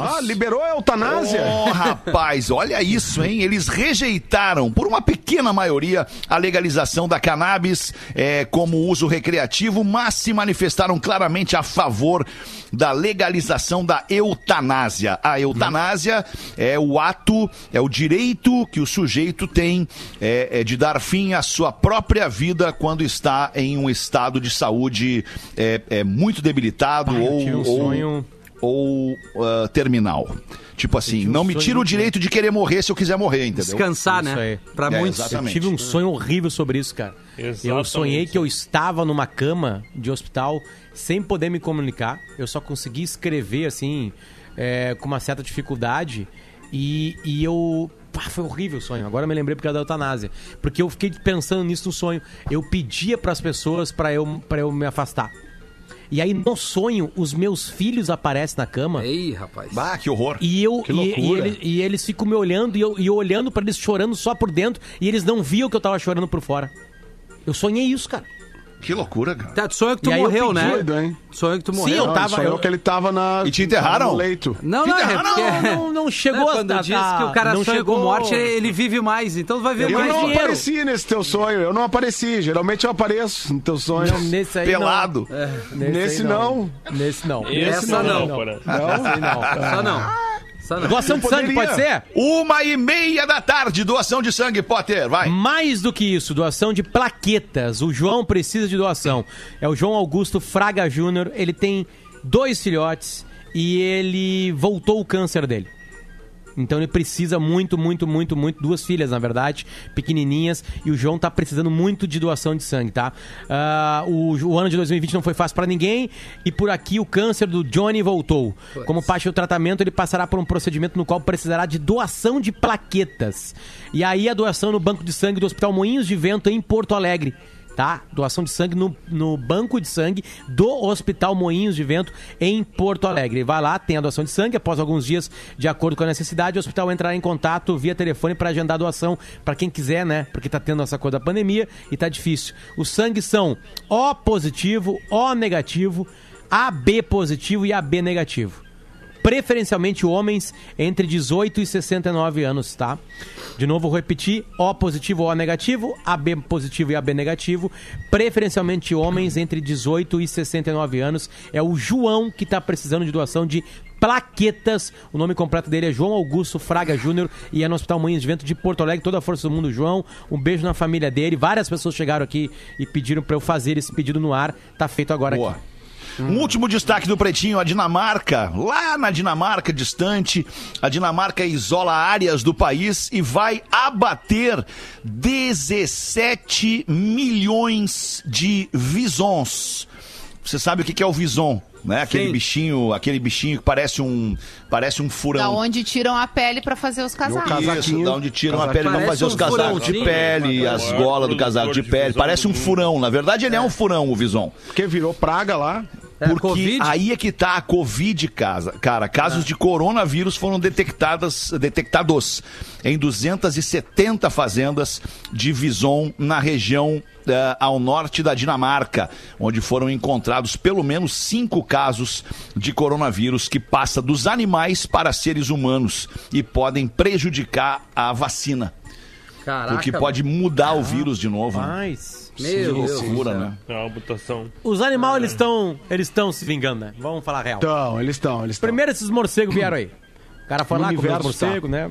Speaker 5: Ah, liberou a eutanásia?
Speaker 3: Oh, rapaz, olha isso, hein? Eles rejeitaram, por uma pequena maioria, a legalização da cannabis eh, como uso recreativo, mas se manifestaram claramente a favor da legalização da eutanásia. A eutanásia é o ato, é o direito que o sujeito tem eh, eh, de dar fim à sua própria vida quando está em um estado de saúde eh, eh, muito debilitado
Speaker 8: Pai, eu
Speaker 3: ou,
Speaker 8: um
Speaker 3: ou-
Speaker 8: sonho-
Speaker 3: ou ah, terminal. Tipo assim,
Speaker 8: um
Speaker 3: não me tira o direito de querer morrer se eu quiser morrer, entendeu?
Speaker 4: Descansar,
Speaker 8: Isso
Speaker 4: né?
Speaker 8: aí.
Speaker 4: Pra
Speaker 3: É,
Speaker 4: muitos.
Speaker 3: exatamente.
Speaker 8: Eu tive um sonho horrível sobre isso, cara. Eu
Speaker 6: Exatamente.
Speaker 8: sonhei que eu estava numa cama de hospital sem poder me comunicar. Eu só conseguia escrever, assim, é, com uma certa dificuldade. E, e eu. Pá, foi horrível o sonho. Agora eu me lembrei por causa da eutanásia. Porque eu fiquei pensando nisso no sonho. Eu pedia pras pessoas pra eu, pra eu me afastar. E aí, no sonho, os meus filhos aparecem na cama.
Speaker 4: Ei, rapaz.
Speaker 3: Bah, que horror.
Speaker 8: E eu
Speaker 5: Que
Speaker 8: e, e, ele- e eles ficam me olhando e eu, e eu olhando pra eles chorando só por dentro e eles não viam que eu tava chorando por fora. Eu sonhei isso, cara.
Speaker 3: Que loucura, cara.
Speaker 4: Tá, tu sonhou que tu
Speaker 8: E aí eu
Speaker 4: morreu, né?
Speaker 5: Doido, hein?
Speaker 4: Sonhou que tu
Speaker 8: Sim,
Speaker 4: morreu.
Speaker 8: eu
Speaker 5: Não,
Speaker 8: tava-
Speaker 5: sonhou
Speaker 8: eu-
Speaker 5: que ele tava na...
Speaker 3: E te enterraram?
Speaker 5: No leito.
Speaker 4: Não, não, é
Speaker 8: Não,
Speaker 4: porque...
Speaker 8: não, não (laughs) chegou
Speaker 4: quando
Speaker 8: a-
Speaker 4: diz
Speaker 8: a-
Speaker 4: que o cara
Speaker 8: não
Speaker 4: sonha
Speaker 8: chegou-
Speaker 4: com morte, ele vive mais. Então tu vai ver
Speaker 5: Eu
Speaker 4: mais
Speaker 5: não
Speaker 8: dinheiro.
Speaker 5: apareci nesse teu sonho, eu não apareci. Geralmente eu apareço no teu sonho.
Speaker 8: Não, nesse aí
Speaker 3: Pelado.
Speaker 8: não.
Speaker 5: Nesse
Speaker 8: aí
Speaker 5: não.
Speaker 8: Nesse não.
Speaker 6: Esse
Speaker 4: Essa não.
Speaker 8: Esse aí não.
Speaker 4: Só não.
Speaker 8: Doação de sangue pode ser?
Speaker 3: Uma e meia da tarde, doação de sangue, Potter, vai.
Speaker 8: Mais do que isso, doação de plaquetas. O João precisa de doação. É o João Augusto Fraga Júnior. Ele tem dois filhotes e ele voltou o câncer dele. Então ele precisa muito, muito, muito, muito. Duas filhas, na verdade, pequenininhas. E o João tá precisando muito de doação de sangue, tá? Ah, o, o ano de 2020 não foi fácil pra ninguém. E por aqui o câncer do Johnny voltou. Como parte do tratamento, ele passará por um procedimento no qual precisará de doação de plaquetas. E aí a doação no banco de sangue do Hospital Moinhos de Vento, em Porto Alegre tá? Doação de sangue no, no banco de sangue do Hospital Moinhos de Vento em Porto Alegre. Vai lá, tem a doação de sangue. Após alguns dias, de acordo com a necessidade, o hospital entrará em contato via telefone para agendar a doação para quem quiser, né? Porque tá tendo essa coisa da pandemia e tá difícil. Os sangues são O positivo, O negativo, AB positivo e AB negativo preferencialmente homens entre 18 e 69 anos, tá? De novo, vou repetir: O positivo, O negativo, AB positivo e AB negativo, preferencialmente homens entre 18 e 69 anos. É o João que tá precisando de doação de plaquetas. O nome completo dele é João Augusto Fraga Júnior e é no Hospital Moinhos de Vento de Porto Alegre. Toda a força do mundo, João. Um beijo na família dele. Várias pessoas chegaram aqui e pediram para eu fazer esse pedido no ar. Tá feito agora
Speaker 3: Boa.
Speaker 8: aqui.
Speaker 3: Um último destaque do Pretinho, a Dinamarca. Lá na Dinamarca distante, a Dinamarca isola áreas do país e vai abater 17 milhões de visons. Você sabe o que é o vison? Né? Aquele
Speaker 4: Sim.
Speaker 3: bichinho, aquele bichinho que parece um, parece um furão.
Speaker 7: Da onde tiram a pele pra fazer os casacos.
Speaker 5: casaco.
Speaker 3: Isso, da onde tiram a
Speaker 5: Casaquinho.
Speaker 3: pele,
Speaker 4: Parece
Speaker 3: fazer os
Speaker 4: um
Speaker 3: casacos de pele, as
Speaker 6: Maior
Speaker 3: golas do casaco de pele. Parece um furão. Na verdade, ele é, um furão, o vison.
Speaker 5: Porque virou praga lá.
Speaker 4: É,
Speaker 3: Porque
Speaker 4: Covid?
Speaker 3: aí é que tá a Covid, casa. cara. Casos de coronavírus foram detectadas, detectados em 270 fazendas de Vison na região eh, ao norte da Dinamarca, onde foram encontrados pelo menos cinco casos de coronavírus que passa dos animais para seres humanos e podem prejudicar a vacina.
Speaker 4: Caraca.
Speaker 3: Porque pode mudar o vírus de novo. né?
Speaker 4: Meu Deus
Speaker 3: loucura, né?
Speaker 6: É uma mutação.
Speaker 8: Os animais, eles estão eles estão se vingando, né? Vamos falar a real.
Speaker 5: Então, eles estão, eles estão.
Speaker 8: Primeiro esses morcegos vieram aí. O cara foi
Speaker 5: No
Speaker 8: lá com os
Speaker 5: universo
Speaker 8: morcegos, né?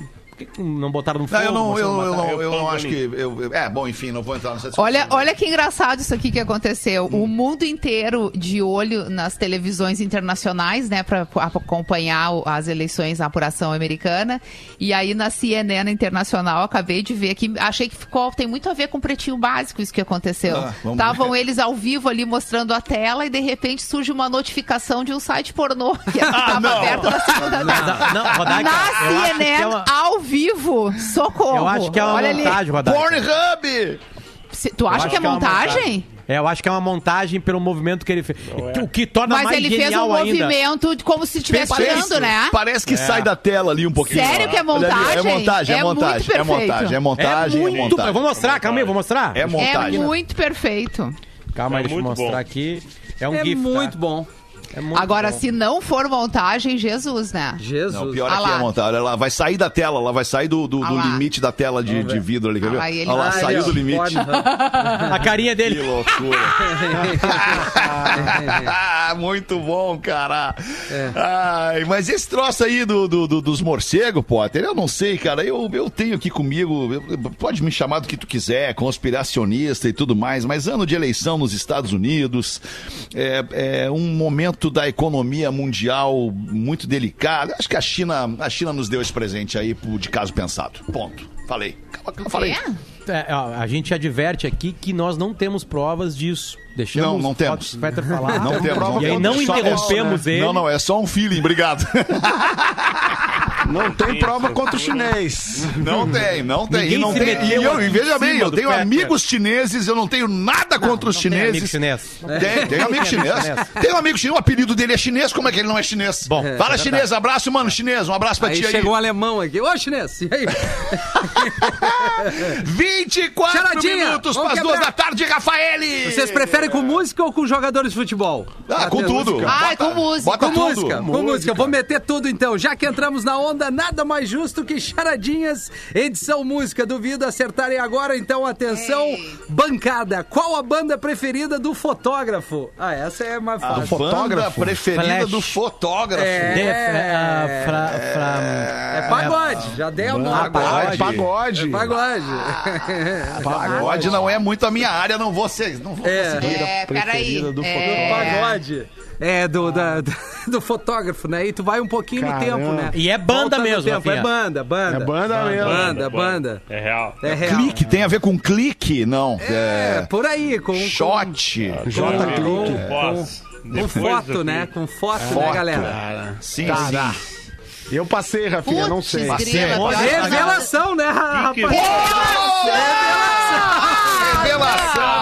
Speaker 8: Não botaram no fogo?
Speaker 3: Não, eu não, eu,
Speaker 8: Marcelo
Speaker 3: eu
Speaker 8: Matar?
Speaker 3: não, eu não acho que. eu- é, bom, enfim, não vou entrar nessa discussão.
Speaker 7: Olha, olha que engraçado isso aqui que aconteceu. O mundo inteiro de olho nas televisões internacionais, né, para acompanhar as eleições, a apuração americana. E aí na CNN internacional, acabei de ver que achei que ficou tem muito a ver com o pretinho básico isso que aconteceu.
Speaker 3: Ah,
Speaker 7: Estavam
Speaker 3: ver.
Speaker 7: eles ao vivo ali mostrando a tela e de repente surge uma notificação de um site pornô que (laughs) estava
Speaker 3: não.
Speaker 7: aberto na segunda tela.
Speaker 8: Não, Rodaica,
Speaker 7: na CNN
Speaker 8: é uma-
Speaker 7: vivo. Socorro.
Speaker 8: Eu acho que é uma
Speaker 7: Olha ali.
Speaker 8: montagem, Rodaica.
Speaker 3: Pornhub!
Speaker 7: Se- Tu acha
Speaker 8: acho
Speaker 7: que é
Speaker 8: que é uma
Speaker 7: montagem?
Speaker 8: É, eu acho que é uma montagem pelo movimento que ele fez. O que torna
Speaker 7: Mas
Speaker 8: mais
Speaker 7: ele fez um
Speaker 8: genial ainda.
Speaker 7: movimento de como se estivesse tirando, né?
Speaker 3: Parece que sai da tela ali um pouquinho.
Speaker 7: Sério que é
Speaker 3: Olha ali? É montagem, é,
Speaker 7: É muito
Speaker 3: montagem, é
Speaker 7: perfeito.
Speaker 3: montagem, é montagem, é,
Speaker 8: muito...
Speaker 3: montagem.
Speaker 8: Eu vou mostrar, calma aí, vou mostrar.
Speaker 3: É
Speaker 7: É
Speaker 3: montagem.
Speaker 7: muito perfeito.
Speaker 8: Calma aí,
Speaker 6: É
Speaker 8: deixa eu
Speaker 6: muito
Speaker 8: mostrar
Speaker 6: bom.
Speaker 8: aqui. É um
Speaker 4: É
Speaker 8: GIF, tá?
Speaker 4: muito bom.
Speaker 8: É muito
Speaker 7: Agora,
Speaker 8: bom.
Speaker 7: se não for montagem, Jesus, né?
Speaker 4: Jesus.
Speaker 3: Não, pior
Speaker 7: Ah
Speaker 3: é que é montagem. Ela vai sair da tela, ela vai sair do, do,
Speaker 7: Ah
Speaker 3: do limite da tela de, de vidro ali, quer ver?
Speaker 7: Ah, ele
Speaker 3: Olha lá,
Speaker 7: vai.
Speaker 3: saiu do limite.
Speaker 8: A carinha
Speaker 3: Que
Speaker 8: dele.
Speaker 3: loucura. (laughs) Muito bom, cara. Ai, mas esse troço aí do, do- do- dos morcegos, Potter, eu não sei, cara. Eu, eu tenho aqui comigo, pode me chamar do que tu quiser, conspiracionista e tudo mais, mas ano de eleição nos Estados Unidos, é, é um momento da economia mundial muito delicado. Acho que a China, a China nos deu esse presente aí de caso pensado. Ponto. Falei. Falei.
Speaker 7: É?
Speaker 8: É, a gente adverte aqui que nós não temos provas disso. Deixamos
Speaker 3: Não, não
Speaker 8: o
Speaker 3: temos.
Speaker 8: Fetter (laughs) falar.
Speaker 3: Não temos.
Speaker 8: E aí não interrompemos ele.
Speaker 3: Não, não, é só um feeling, obrigado. (laughs)
Speaker 5: Não tem
Speaker 6: Isso,
Speaker 5: prova
Speaker 6: é
Speaker 5: contra o chinês.
Speaker 3: Não tem, não tem.
Speaker 8: Ninguém
Speaker 3: E, não tem e, eu, e veja
Speaker 8: em
Speaker 3: bem, eu tenho
Speaker 8: Peter.
Speaker 3: amigos chineses, eu não tenho nada contra os
Speaker 8: Não tem amigo
Speaker 3: chineses.
Speaker 8: chinês.
Speaker 3: Tem, tem amigo chinês. Tem um amigo chinês, o apelido dele é chinês, como é que ele não é chinês?
Speaker 8: Bom,
Speaker 3: Fala chinês, abraço, mano, chinês, um abraço pra
Speaker 4: Aí
Speaker 3: ti aí.
Speaker 4: chegou um alemão aqui. Ô, chinês, e aí? (laughs)
Speaker 3: 24
Speaker 4: Charadinha,
Speaker 3: minutos para as duas da tarde, Rafael!
Speaker 4: Vocês preferem com música ou com jogadores de futebol?
Speaker 3: Ah, com tudo.
Speaker 7: Ah,
Speaker 3: Bota-
Speaker 7: com música.
Speaker 3: Bota
Speaker 4: Com
Speaker 3: tudo.
Speaker 4: música, com música. Vou meter tudo então. Já que entramos na onda, nada mais justo que charadinhas. Edição música. Duvido acertarem agora, então atenção. Bancada. Qual a banda preferida do fotógrafo? Ah, essa é mais
Speaker 3: A
Speaker 4: fácil.
Speaker 3: banda
Speaker 5: fotógrafo?
Speaker 3: preferida
Speaker 8: Flash.
Speaker 3: do fotógrafo.
Speaker 4: É.
Speaker 8: É, fra- fra-
Speaker 4: É pagode. Já dei o nome.
Speaker 8: Ah, pagode.
Speaker 5: É pagode.
Speaker 4: É pagode.
Speaker 3: Pagode não é muito a minha área, não vou ser, não vou
Speaker 4: É.
Speaker 3: conseguir.
Speaker 7: É, peraí.
Speaker 5: preferida do
Speaker 7: É,
Speaker 4: Pagode. É, do, da- (laughs) do fotógrafo, né? E tu vai um pouquinho no
Speaker 5: Caramba.
Speaker 4: tempo, né?
Speaker 8: E é banda
Speaker 4: Volta no
Speaker 8: mesmo,
Speaker 4: tempo. É banda, banda.
Speaker 5: É banda mesmo.
Speaker 4: Banda, banda.
Speaker 6: É real.
Speaker 4: É real.
Speaker 3: Clique, tem a ver com clique? Não.
Speaker 4: É,
Speaker 3: É.
Speaker 4: por aí, com,
Speaker 3: Shot.
Speaker 5: J
Speaker 4: com,
Speaker 5: Clique.
Speaker 6: Pós.
Speaker 4: com foto,
Speaker 6: do
Speaker 4: né? Com foto, né,
Speaker 3: Foto.
Speaker 4: galera?
Speaker 3: Sim,
Speaker 5: Tá.
Speaker 3: sim.
Speaker 5: Eu passei, Rafinha, não
Speaker 7: Putz,
Speaker 5: sei.
Speaker 7: grila, pior que
Speaker 4: Revelação, né, rapaz?
Speaker 3: Revelação!
Speaker 7: Ah,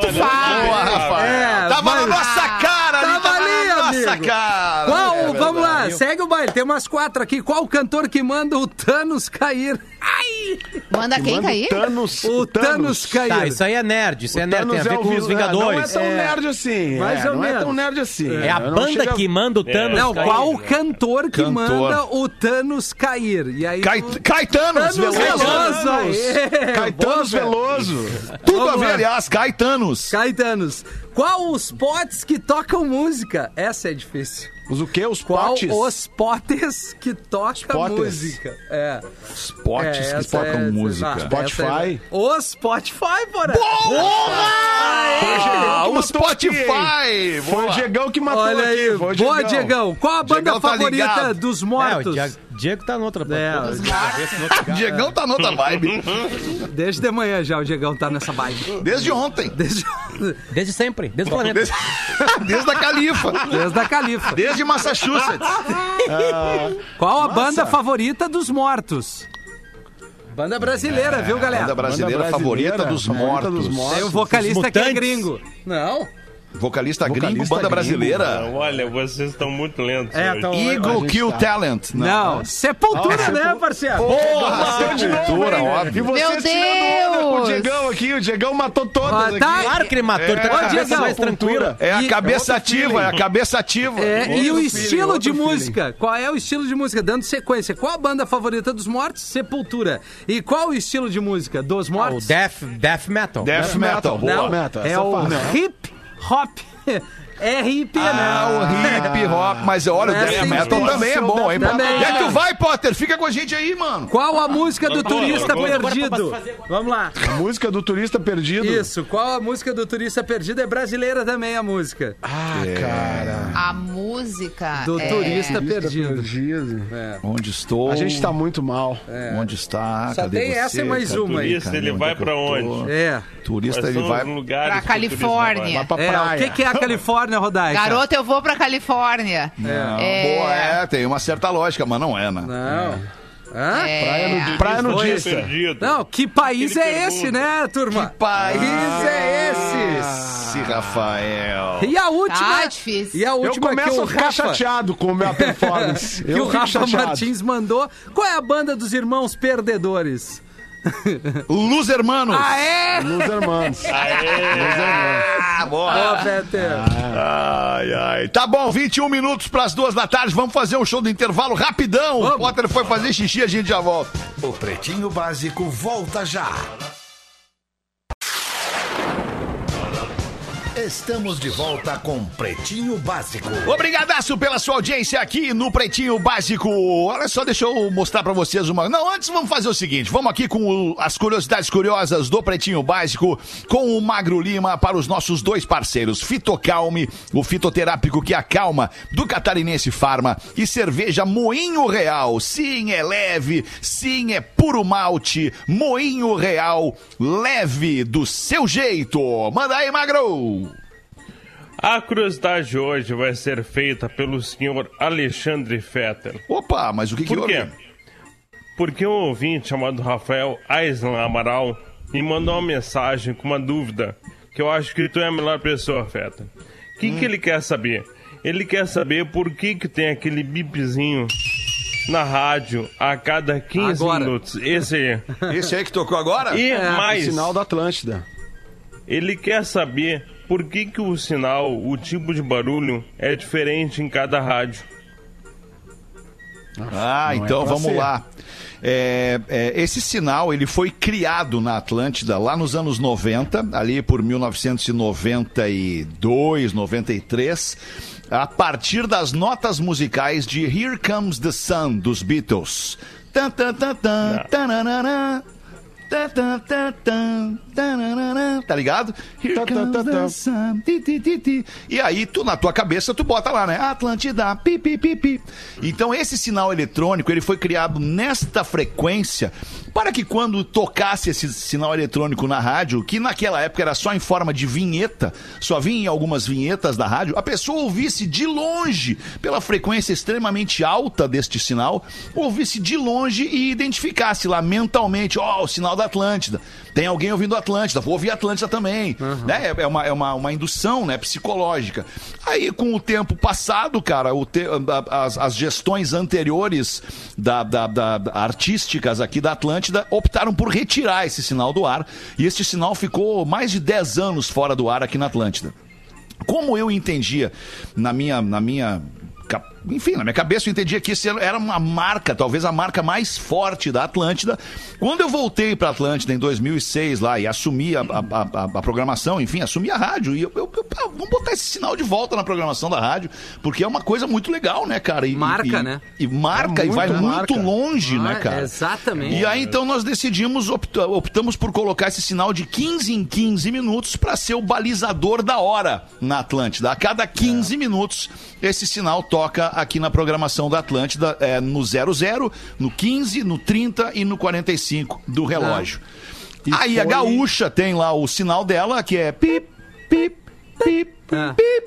Speaker 7: muito
Speaker 3: Boa,
Speaker 7: fácil.
Speaker 3: Rafael.
Speaker 4: É,
Speaker 3: tava na
Speaker 4: mas-
Speaker 3: nossa cara ali,
Speaker 4: Tava ali,
Speaker 3: na nossa
Speaker 4: amigo.
Speaker 3: cara.
Speaker 4: Qual,
Speaker 3: É
Speaker 4: vamos lá, segue o baile, tem umas quatro aqui. Qual o cantor que manda o Thanos cair? Ai!
Speaker 7: Manda quem
Speaker 5: Manda
Speaker 7: cair?
Speaker 5: Thanos,
Speaker 4: O Thanos cair.
Speaker 8: Tá, isso aí é nerd. Isso é nerd. Tem a
Speaker 5: Thanos
Speaker 8: ver
Speaker 5: é o
Speaker 8: com os. Vingadores.
Speaker 5: Não é tão
Speaker 4: É.
Speaker 5: nerd assim.
Speaker 4: Mais
Speaker 5: é,
Speaker 4: ou
Speaker 5: não é
Speaker 4: menos.
Speaker 5: tão nerd assim.
Speaker 8: É a
Speaker 5: Eu não
Speaker 8: banda
Speaker 5: a-
Speaker 8: que manda o Thanos
Speaker 4: Não,
Speaker 8: cair.
Speaker 4: qual o cantor que
Speaker 3: Cantor.
Speaker 4: manda o Thanos cair? E aí
Speaker 3: Cai-
Speaker 4: tu-
Speaker 3: Caetanos,
Speaker 4: Thanos
Speaker 3: Veloso.
Speaker 4: Veloso!
Speaker 5: Caetanos. Veloso.
Speaker 3: Tudo a
Speaker 4: Vamos
Speaker 3: ver,
Speaker 4: lá.
Speaker 3: aliás, Caetanos.
Speaker 4: Caetanos. Qual os potes que tocam música? Essa é difícil.
Speaker 5: Os o quê? Os
Speaker 4: Qual
Speaker 5: potes?
Speaker 4: os potes que tocam música? É.
Speaker 3: Os potes
Speaker 4: É,
Speaker 3: que tocam
Speaker 4: é-
Speaker 3: música.
Speaker 4: ah,
Speaker 5: Spotify.
Speaker 4: é- O Spotify, porra!
Speaker 3: Ah, o Spotify!
Speaker 5: Foi o Diegão que matou
Speaker 4: Olha aí,
Speaker 5: aqui. Foi o
Speaker 4: boa, Diegão. Qual a banda
Speaker 3: Diegão tá
Speaker 4: favorita
Speaker 3: ligado.
Speaker 4: dos
Speaker 8: É, o
Speaker 4: mortos?
Speaker 8: Diego, Diego tá noutra.
Speaker 4: É, (laughs)
Speaker 3: Diegão tá noutra vibe. (laughs)
Speaker 4: desde de manhã já o Diegão tá nessa vibe.
Speaker 3: Desde ontem.
Speaker 4: Desde, (laughs)
Speaker 8: Desde sempre. Desde o planeta.
Speaker 3: Desde, desde a Califa.
Speaker 4: desde a Califa.
Speaker 3: Desde Massachusetts.
Speaker 4: Qual a banda favorita dos mortos? Banda brasileira, viu, galera?
Speaker 3: Banda brasileira,
Speaker 5: Banda
Speaker 3: favorita,
Speaker 5: brasileira,
Speaker 3: dos,
Speaker 5: favorita
Speaker 3: mortos.
Speaker 5: dos mortos.
Speaker 4: Tem o vocalista que é gringo. Não.
Speaker 3: Vocalista, gringo,
Speaker 5: Vocalista
Speaker 3: banda
Speaker 5: gringo.
Speaker 3: brasileira.
Speaker 6: Não, Olha, vocês estão muito lentos.
Speaker 4: É,
Speaker 6: hoje.
Speaker 4: tão-
Speaker 3: Eagle Kill
Speaker 5: tá.
Speaker 3: Talent.
Speaker 4: Não. Sepultura, né, parceiro?
Speaker 3: Porra,
Speaker 5: Bateu de novo, hein?
Speaker 3: óbvio.
Speaker 5: E vocês
Speaker 7: Meu
Speaker 5: com o
Speaker 7: Deus!
Speaker 5: Diegão aqui. O Diegão matou todas
Speaker 4: Ah,
Speaker 5: aqui.
Speaker 4: tá.
Speaker 8: Claro que ele matou. Ele tá com a cabeça mais tranquila.
Speaker 3: É a
Speaker 4: E-
Speaker 3: cabeça
Speaker 5: é
Speaker 3: ativa, é a cabeça ativa.
Speaker 4: É, e o estilo
Speaker 5: feeling,
Speaker 4: de música? Qual é o estilo de música? Dando sequência. Qual a banda favorita dos mortos? Sepultura. E qual o estilo de música dos
Speaker 8: Ah, o
Speaker 4: mortos?
Speaker 8: death, death metal.
Speaker 3: Death metal. boa.
Speaker 4: Não,
Speaker 5: Metal,
Speaker 4: é o hip hop. (laughs) É hip,
Speaker 3: Ah, o
Speaker 4: né?
Speaker 3: hip hop, mas olha, o
Speaker 4: É,
Speaker 3: death
Speaker 4: sim,
Speaker 3: metal também é bom, hein?
Speaker 4: Também.
Speaker 3: E aí tu vai, Potter, fica com a gente aí, mano.
Speaker 4: Qual a música do turista perdido? Vamos lá.
Speaker 5: A música do turista perdido.
Speaker 4: Isso, qual a música do turista perdido? É brasileira também a música.
Speaker 5: Ah, cara.
Speaker 7: A música.
Speaker 4: Do
Speaker 7: é...
Speaker 4: turista perdido.
Speaker 5: perdido.
Speaker 3: Onde estou?
Speaker 5: A gente tá muito mal.
Speaker 3: Onde está?
Speaker 4: Só
Speaker 3: Cadê
Speaker 4: tem
Speaker 3: você?
Speaker 4: essa e mais
Speaker 3: Cadê?
Speaker 4: uma aí.
Speaker 6: Turista, ele vai
Speaker 3: é
Speaker 6: pra onde?
Speaker 4: É.
Speaker 3: Turista, ele vai...
Speaker 7: Pra Califórnia.
Speaker 6: vai?
Speaker 5: Pra
Speaker 4: É,
Speaker 5: praia.
Speaker 4: o que é a (laughs) Califórnia, Rodaica?
Speaker 7: Garota, eu vou pra Califórnia.
Speaker 3: Não,
Speaker 7: É.
Speaker 3: Boa, é, tem uma certa lógica, mas não é, né?
Speaker 4: Não. Hã?
Speaker 7: É.
Speaker 5: Praia, nudi- praia nudista.
Speaker 4: Não, que país
Speaker 6: Ele
Speaker 4: é
Speaker 6: pergunta.
Speaker 4: esse, né, turma?
Speaker 3: Que país
Speaker 4: é esse?
Speaker 3: Esse, Rafael.
Speaker 4: E a última.
Speaker 7: Tá difícil.
Speaker 4: E a
Speaker 5: Eu
Speaker 4: última que
Speaker 5: começo
Speaker 4: o
Speaker 5: a ficar
Speaker 4: Rafa,
Speaker 5: chateado com a minha performance. (laughs)
Speaker 4: que
Speaker 5: Eu
Speaker 4: o Rafa
Speaker 5: chateado.
Speaker 4: Martins mandou. Qual é a banda dos irmãos perdedores?
Speaker 3: Luz Hermanos.
Speaker 4: Ah, é?
Speaker 5: Nos irmãos.
Speaker 3: Ah, boa.
Speaker 4: Ô, Peter.
Speaker 3: Ai, ai. Tá bom, 21 minutos pras duas da tarde. Vamos fazer um show do intervalo rapidão. O
Speaker 4: Vamos.
Speaker 3: Potter foi fazer xixi, a gente já volta.
Speaker 1: O Pretinho Básico volta já. Estamos de volta com Pretinho Básico.
Speaker 3: Obrigadaço pela sua audiência aqui no Pretinho Básico. Olha só, deixa eu mostrar pra vocês uma. Não, antes vamos fazer o seguinte: vamos aqui com o- as curiosidades curiosas do Pretinho Básico com o Magro Lima para os nossos dois parceiros, Fitocalme, o fitoterápico que acalma, do Catarinense Farma e cerveja Moinho Real. Sim, é leve, sim, é puro malte. Moinho Real, leve do seu jeito. Manda aí, Magro.
Speaker 6: A curiosidade de hoje vai ser feita pelo senhor Alexandre Fetter.
Speaker 3: Opa, mas o que, que
Speaker 6: Por quê?
Speaker 3: houve?
Speaker 6: Porque um ouvinte chamado Rafael Aislan Amaral me mandou uma mensagem com uma dúvida que eu acho que tu é a melhor pessoa, Fetter. O que, que ele quer saber? Ele quer saber por que, que tem aquele bipzinho na rádio a cada 15
Speaker 4: Agora.
Speaker 6: minutos. Esse aí.
Speaker 3: Esse aí que tocou agora?
Speaker 6: E
Speaker 4: É,
Speaker 6: mais,
Speaker 5: Sinal da Atlântida.
Speaker 6: ele quer saber por que, que o sinal, o tipo de barulho é diferente em cada rádio.
Speaker 3: Ah,
Speaker 5: Não é
Speaker 3: então
Speaker 5: pra
Speaker 3: vamos
Speaker 5: ser.
Speaker 3: lá. É, é, esse sinal ele foi criado na Atlântida lá nos anos 90, ali por 1992, 93, a partir das notas musicais de Here Comes the Sun dos Beatles. Tan, tan, tan, tan, Tá ligado? Here
Speaker 5: Tan, tan,
Speaker 3: comes
Speaker 5: tan,
Speaker 3: the
Speaker 5: tan.
Speaker 3: sun, ti, ti, ti, ti. E aí, tu, na tua cabeça, tu bota lá, né? Atlântida, pi, pi, pi, pi. Então, esse sinal eletrônico, ele foi criado nesta frequência para que quando tocasse esse sinal eletrônico na rádio, que naquela época era só em forma de vinheta, só vinha em algumas vinhetas da rádio, a pessoa ouvisse de longe, pela frequência extremamente alta deste sinal, ouvisse de longe e identificasse lá mentalmente, ó, o sinal da Atlântida. Tem alguém ouvindo Atlântida, vou ouvir Atlântida também. Né? É, uma, é uma, uma indução né, psicológica. Aí, com o tempo passado, cara, o te- as, as gestões anteriores da, da- da- da- artísticas aqui da Atlântida optaram por retirar esse sinal do ar. E este sinal ficou mais de 10 anos fora do ar aqui na Atlântida. Como eu entendia na minha, na minha, enfim, na minha cabeça eu entendia que esse era uma marca, talvez a marca mais forte da Atlântida. Quando eu voltei para Atlântida em 2006 lá e assumi a, a- a- a programação, enfim, assumi a rádio e eu, eu- eu- pá, vamos botar esse sinal de volta na programação da rádio, porque é uma coisa muito legal, né, cara? E,
Speaker 4: Marca,
Speaker 3: e-
Speaker 4: né?
Speaker 3: E marca
Speaker 5: É
Speaker 3: e vai
Speaker 5: muito
Speaker 3: muito
Speaker 5: marca.
Speaker 3: longe, né,
Speaker 4: Ah,
Speaker 3: cara?
Speaker 4: exatamente.
Speaker 3: E aí então nós decidimos, opta- optamos por colocar esse sinal de 15 em 15 minutos para ser o balizador da hora na Atlântida. A cada 15 minutos esse sinal toca aqui na programação da Atlântida é, no 00, no 15, no 30 e no 45 do relógio. aí a
Speaker 5: foi-
Speaker 3: gaúcha tem lá o sinal dela que é pip, pip, pip,
Speaker 4: Ah.
Speaker 3: pip.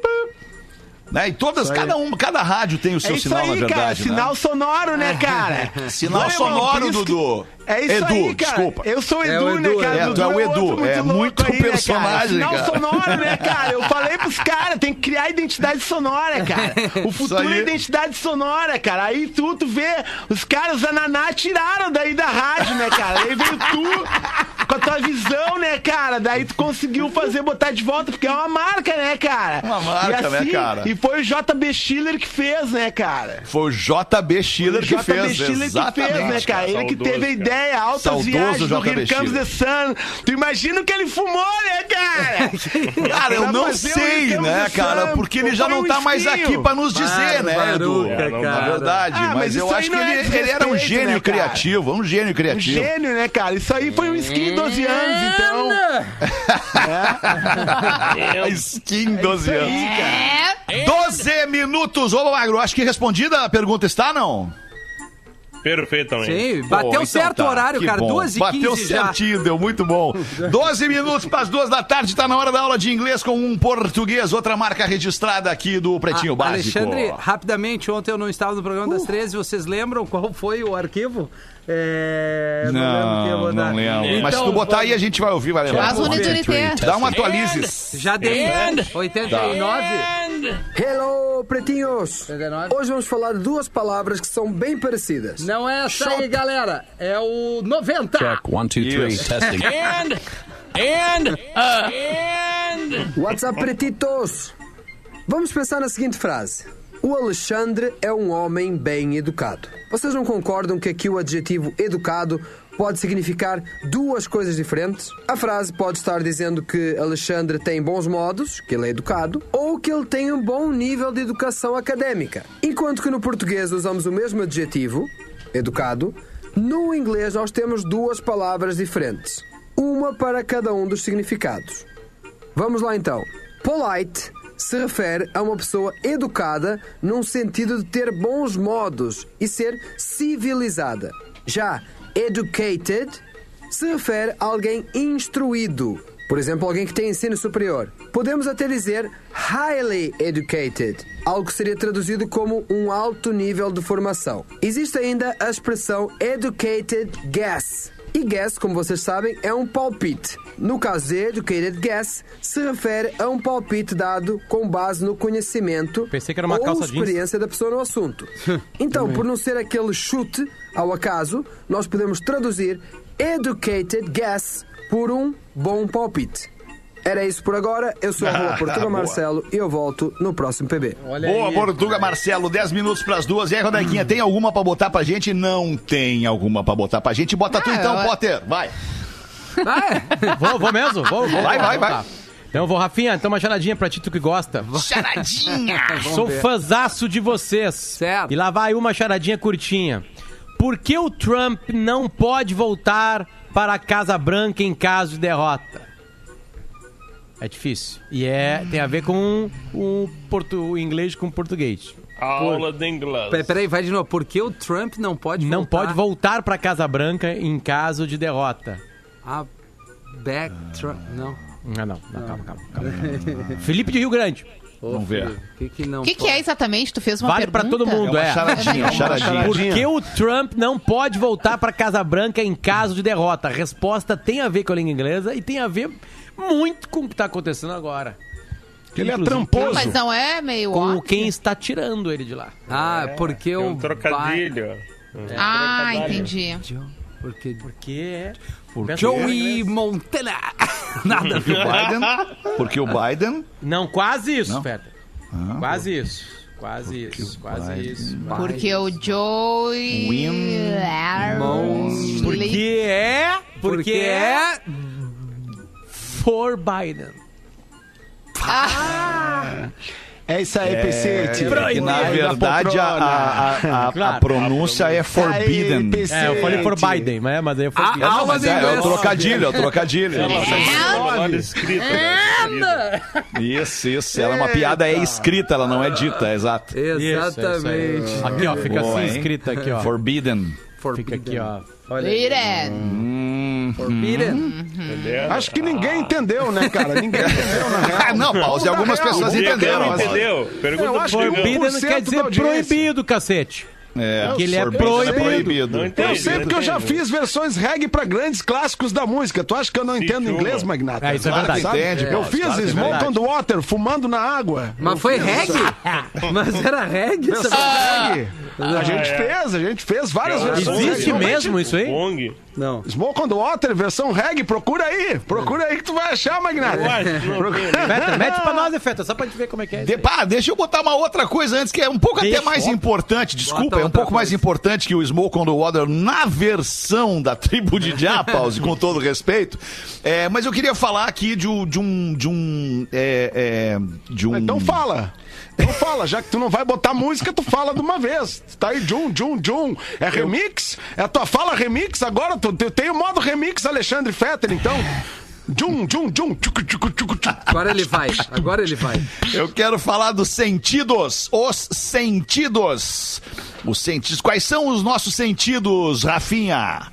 Speaker 3: Né? E todas, cada uma, cada rádio tem o seu
Speaker 9: É isso
Speaker 3: sinal,
Speaker 9: aí,
Speaker 3: na verdade.
Speaker 9: cara.
Speaker 3: né?
Speaker 9: Sinal sonoro, né, cara? (laughs)
Speaker 3: Sinal
Speaker 9: Vai, irmão,
Speaker 3: sonoro,
Speaker 9: que-
Speaker 3: Dudu.
Speaker 9: É isso
Speaker 3: Edu,
Speaker 9: aí, cara.
Speaker 3: desculpa.
Speaker 9: Eu sou o
Speaker 4: É
Speaker 9: Edu,
Speaker 4: o
Speaker 9: né,
Speaker 4: Edu,
Speaker 9: cara?
Speaker 3: é,
Speaker 9: Dudu
Speaker 3: tu é o Edu, é
Speaker 9: louco
Speaker 3: muito
Speaker 9: aí, né, cara?
Speaker 3: personagem,
Speaker 9: Sinal sonoro, né, (laughs) cara? Eu falei pros caras, tem que criar identidade sonora, cara. O (laughs) futuro é identidade sonora, cara. Aí tu, tu vê, os caras da Naná tiraram daí da rádio, né, cara? Aí veio tu a tua visão, né, cara? Daí tu conseguiu fazer, botar de volta, porque é uma marca, né, cara?
Speaker 3: Uma marca,
Speaker 9: assim,
Speaker 3: né, cara?
Speaker 9: E foi o JB Schiller que fez, né, cara?
Speaker 3: Foi o JB Schiller
Speaker 9: O
Speaker 3: que
Speaker 9: JB
Speaker 3: fez.
Speaker 9: Schiller que fez, né, cara? Ele que
Speaker 6: Saudoso,
Speaker 9: teve a ideia, altas
Speaker 3: Saudoso
Speaker 9: viagens do
Speaker 3: JB
Speaker 9: Here Comes the Sun. Tu imagina o que ele fumou, né, cara? (laughs)
Speaker 3: Cara, eu não sei, né, cara? Porque ele já não
Speaker 9: um
Speaker 3: tá mais aqui pra nos dizer, né, Edu? Na
Speaker 4: cara.
Speaker 3: verdade,
Speaker 9: Ah,
Speaker 3: mas,
Speaker 9: mas
Speaker 3: eu acho que
Speaker 9: é
Speaker 3: ele, ele era um gênio
Speaker 9: né,
Speaker 3: criativo, um gênio
Speaker 9: Um
Speaker 3: criativo.
Speaker 9: gênio, né, cara? Isso aí foi um skin 12 anos, então. (laughs)
Speaker 3: Skin 12 anos.
Speaker 7: É.
Speaker 3: 12 minutos, ô Magro, acho que respondida a pergunta está, não?
Speaker 6: Perfeitamente.
Speaker 4: Sim, bateu
Speaker 3: Pô, então
Speaker 4: certo
Speaker 3: tá,
Speaker 4: o horário,
Speaker 3: que
Speaker 4: cara.
Speaker 3: bom.
Speaker 4: 2 e
Speaker 3: Bateu
Speaker 4: 15 já.
Speaker 3: certinho, deu muito bom. (laughs) 12 minutos para as duas da tarde, tá na hora da aula de inglês com um português, outra marca registrada aqui do Pretinho
Speaker 4: Ah,
Speaker 3: Básico.
Speaker 4: Alexandre, rapidamente, ontem eu não estava no programa das 13, vocês lembram qual foi o arquivo? É, lembro
Speaker 3: Não,
Speaker 4: vou dar.
Speaker 3: não lembro. Mas se tu
Speaker 4: Então,
Speaker 3: botar
Speaker 4: vamos-
Speaker 3: aí, a gente vai ouvir, vai levar.
Speaker 7: Faz unidade.
Speaker 3: Dá um atualizes.
Speaker 4: Já dei 89?
Speaker 10: Hello, pretinhos!
Speaker 4: 89?
Speaker 10: Hoje vamos falar de duas palavras que são bem parecidas.
Speaker 4: Não é essa aí, galera. É o 90.
Speaker 11: One, two, three,
Speaker 3: Isso.
Speaker 11: testing.
Speaker 10: What's up, pretitos? Vamos pensar na seguinte frase. O Alexandre é um homem bem educado. Vocês não concordam que aqui o adjetivo educado pode significar duas coisas diferentes? A frase pode estar dizendo que Alexandre tem bons modos, que ele é educado, ou que ele tem um bom nível de educação académica. Enquanto que no português usamos o mesmo adjetivo, educado, no inglês nós temos duas palavras diferentes, uma para cada um dos significados. Vamos lá então. Polite se refere a uma pessoa educada num sentido de ter bons modos e ser civilizada. Já educated se refere a alguém instruído. Por exemplo, alguém que tem ensino superior. Podemos até dizer highly educated, algo que seria traduzido como um alto nível de formação. Existe ainda a expressão educated guess. E guess, como vocês sabem, é um palpite. No caso de educated guess, se refere a um palpite dado com base no conhecimento
Speaker 8: Pensei que era uma
Speaker 10: ou
Speaker 8: calça jeans.
Speaker 10: experiência da pessoa no assunto. (laughs) Então, por não ser aquele chute ao acaso, nós podemos traduzir educated guess por um bom palpite. Era isso por agora. Eu sou a Rua Portuga
Speaker 3: Boa.
Speaker 10: Marcelo e eu volto no próximo PB.
Speaker 4: Olha
Speaker 3: Boa,
Speaker 4: aí.
Speaker 3: Portuga Marcelo, 10 minutos pras duas. E aí, Rodequinha, tem alguma pra botar pra gente? Não tem alguma pra botar pra gente. Bota tu
Speaker 7: Ah,
Speaker 3: então,
Speaker 7: eu-
Speaker 3: Potter. Vai.
Speaker 4: Ah, (laughs)
Speaker 8: Vou, vou mesmo? Vou, vou,
Speaker 3: Vai, vai, vai.
Speaker 8: Então vou, Rafinha, então uma charadinha pra ti, tu que gosta. (laughs)
Speaker 3: Charadinha. (laughs)
Speaker 8: Sou fãzaço de vocês.
Speaker 4: Certo.
Speaker 8: E lá vai uma charadinha curtinha. Por que o Trump não pode voltar para a Casa Branca em caso de derrota? É difícil. E é, tem a ver com o, portu, o inglês com o português.
Speaker 6: Aula de inglês.
Speaker 4: Pe- Peraí, vai de novo. Por que o Trump não pode
Speaker 8: Não
Speaker 4: voltar
Speaker 8: pode voltar para a Casa Branca em caso de derrota.
Speaker 4: a back Trump? Não.
Speaker 8: Não, não, não calma, calma, calma. (laughs) Felipe de Rio Grande.
Speaker 3: Vamos ver.
Speaker 4: O que que não
Speaker 7: O que, que é exatamente? Tu fez uma
Speaker 8: Vale
Speaker 7: pergunta?
Speaker 8: pra todo mundo,
Speaker 3: É uma
Speaker 8: é.
Speaker 3: charadinha, uma charadinha.
Speaker 8: Por que o Trump não pode voltar para Casa Branca em caso de derrota? A resposta tem a ver com a língua inglesa e tem a ver muito com o que está acontecendo agora.
Speaker 5: Ele é
Speaker 8: Inclusive,
Speaker 7: Não,
Speaker 5: tramposo.
Speaker 7: mas não é meio
Speaker 8: Com
Speaker 7: óbvio?
Speaker 8: quem está tirando ele de lá.
Speaker 4: Ah, porque
Speaker 6: É
Speaker 4: o...
Speaker 6: um trocadilho.
Speaker 7: Ah, entendi.
Speaker 4: Porque...
Speaker 8: Porque é.
Speaker 4: Joey Montana. (laughs) Nada a
Speaker 3: Porque
Speaker 4: ver.
Speaker 3: o Biden. Porque o Biden.
Speaker 8: Não, quase isso,
Speaker 3: Não?
Speaker 8: Feta. quase isso. Quase isso. Quase
Speaker 3: Biden-
Speaker 8: isso.
Speaker 7: Porque o Joey...
Speaker 3: Win-
Speaker 8: Porque é. Porque,
Speaker 4: Porque
Speaker 8: é.
Speaker 4: é...
Speaker 8: For Biden.
Speaker 5: É isso aí, PC. tio.
Speaker 3: É que, na
Speaker 5: Aí da
Speaker 3: verdade, a, a, a, a- (laughs)
Speaker 8: Claro.
Speaker 3: a pronúncia é forbidden.
Speaker 5: PC,
Speaker 8: É, eu falei for. Biden, mas, mas aí eu
Speaker 4: A-
Speaker 8: falei.
Speaker 4: aula
Speaker 3: Mas
Speaker 4: de
Speaker 3: é, é o
Speaker 4: inglês.
Speaker 3: trocadilho, é o trocadilho.
Speaker 6: Palavra escrita. né?
Speaker 3: Isso, isso. Ela é uma piada, é escrita, ela não é dita, é exato.
Speaker 4: Exatamente.
Speaker 8: Aqui, ó, fica
Speaker 3: Boa,
Speaker 8: assim
Speaker 3: hein?
Speaker 8: escrito aqui, ó.
Speaker 3: Forbidden.
Speaker 8: Fica aqui, ó.
Speaker 7: Biden.
Speaker 3: Hum.
Speaker 4: Forbidden.
Speaker 6: Entendeu?
Speaker 5: Acho que ninguém entendeu, né, cara? Ninguém entendeu, na real. (laughs)
Speaker 3: Ah, não.
Speaker 5: Vamos
Speaker 3: Algumas
Speaker 5: real,
Speaker 3: pessoas entenderam,
Speaker 6: Entendeu? Pergunta
Speaker 5: Eu acho que Forbidden
Speaker 8: quer
Speaker 5: 1%
Speaker 8: dizer proibido, cacete.
Speaker 3: É,
Speaker 8: Que ele é proibido.
Speaker 3: proibido.
Speaker 6: Não entendi.
Speaker 5: Eu sei porque eu já fiz versões reggae pra grandes clássicos da música. Tu acha que eu não entendo
Speaker 6: Chuma.
Speaker 5: inglês, Magnata?
Speaker 8: É, isso é verdade.
Speaker 5: sabe.
Speaker 3: Entende,
Speaker 5: Eu
Speaker 3: pô,
Speaker 5: fiz
Speaker 3: claro é
Speaker 5: Smoke
Speaker 8: verdade.
Speaker 5: on the Water, fumando na água.
Speaker 4: Mas foi reggae? (laughs) Mas era reggae?
Speaker 5: Versão reggae. A gente fez, a gente fez várias versões.
Speaker 8: Existe mesmo isso aí?
Speaker 6: Pong.
Speaker 4: Não.
Speaker 5: Smoke on the Water, versão reggae, procura aí. Procura aí que tu vai achar, Magnata.
Speaker 8: Feta, mete pra nós, Feta, só pra gente ver como é que é.
Speaker 3: De, pá, deixa eu botar uma outra coisa antes, que é um pouco
Speaker 8: Deixa,
Speaker 3: até mais
Speaker 8: ó.
Speaker 3: importante, desculpa,
Speaker 4: Bota
Speaker 3: é um
Speaker 4: outra
Speaker 3: pouco mais
Speaker 4: coisa.
Speaker 3: importante que o Smoke on the Water na versão da tribo de Diapause, (laughs) com todo respeito. É, mas eu queria falar aqui de um. De um, de um, é, é, de um
Speaker 5: Então fala. Então fala, já que tu não vai botar música, tu fala de uma vez. Tá aí, Jum, Jum, Jum. É remix? É a tua fala remix agora? Tu, tu tem o modo remix Alexandre Fetter, então? Jum, jum, jum, tchucu, tchucu, tchucu, tchucu.
Speaker 4: Agora ele vai, agora ele vai.
Speaker 3: Eu quero falar dos sentidos. Os sentidos. Os sentidos. Quais são os nossos sentidos, Rafinha?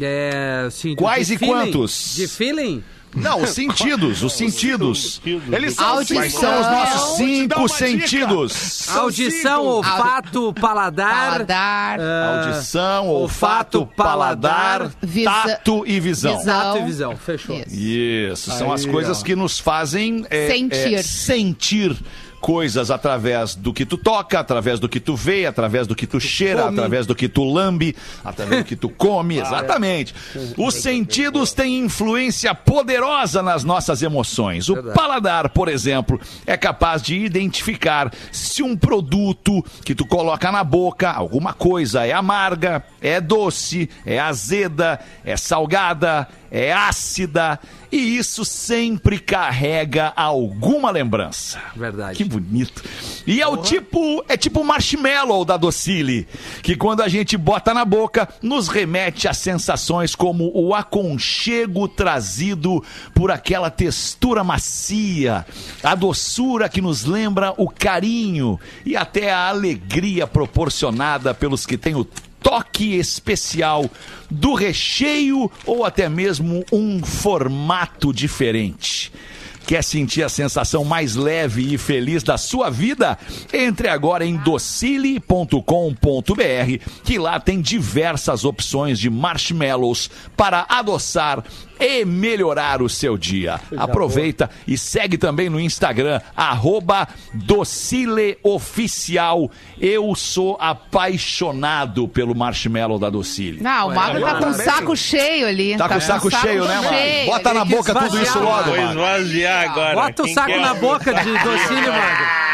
Speaker 4: É, sim,
Speaker 3: Quais
Speaker 4: de
Speaker 3: e
Speaker 4: feeling.
Speaker 3: quantos?
Speaker 4: De feeling?
Speaker 3: Não, os (laughs) sentidos, os sentidos.
Speaker 5: Eles são
Speaker 7: Audição.
Speaker 3: São os nossos cinco sentidos?
Speaker 4: Audição,
Speaker 5: cinco.
Speaker 4: olfato, paladar.
Speaker 7: Paladar,
Speaker 4: ah,
Speaker 3: Audição, olfato, paladar,
Speaker 7: Visa-
Speaker 3: tato e visão.
Speaker 7: visão.
Speaker 4: Tato e visão, fechou.
Speaker 7: Isso.
Speaker 3: Isso, são as
Speaker 5: Aí,
Speaker 3: coisas
Speaker 5: ó.
Speaker 3: que nos fazem é,
Speaker 7: Sentir.
Speaker 3: é, sentir coisas através do que tu toca, através do que tu vê, através do que tu cheira,
Speaker 4: come.
Speaker 3: através do que tu lambe, através do que tu come, exatamente. Os sentidos têm influência poderosa nas nossas emoções. O paladar, por exemplo, é capaz de identificar se um produto que tu coloca na boca, alguma coisa é amarga, é doce, é azeda, é salgada, é ácida, e isso sempre carrega alguma lembrança.
Speaker 4: Verdade.
Speaker 3: Que bonito. E é o tipo, é tipo o marshmallow da Docile, que quando a gente bota na boca, nos remete a sensações como o aconchego trazido por aquela textura macia, a doçura que nos lembra o carinho e até a alegria proporcionada pelos que têm o toque especial do recheio ou até mesmo um formato diferente. Quer sentir a sensação mais leve e feliz da sua vida? Entre agora em docile.com.br, que lá tem diversas opções de marshmallows para adoçar e melhorar o seu dia. Aproveita e segue também no Instagram, arroba docileoficial. Eu sou apaixonado pelo marshmallow da Docile.
Speaker 7: Não, o Magro tá com o
Speaker 5: também.
Speaker 7: saco cheio ali.
Speaker 3: Tá com o saco cheio, né,
Speaker 7: cheio
Speaker 3: Bota na boca tudo isso logo,
Speaker 6: Vou
Speaker 3: mano.
Speaker 6: esvaziar agora.
Speaker 4: Bota o
Speaker 6: Quem
Speaker 4: saco
Speaker 6: quer
Speaker 4: na boca de (laughs) docílio, Magro.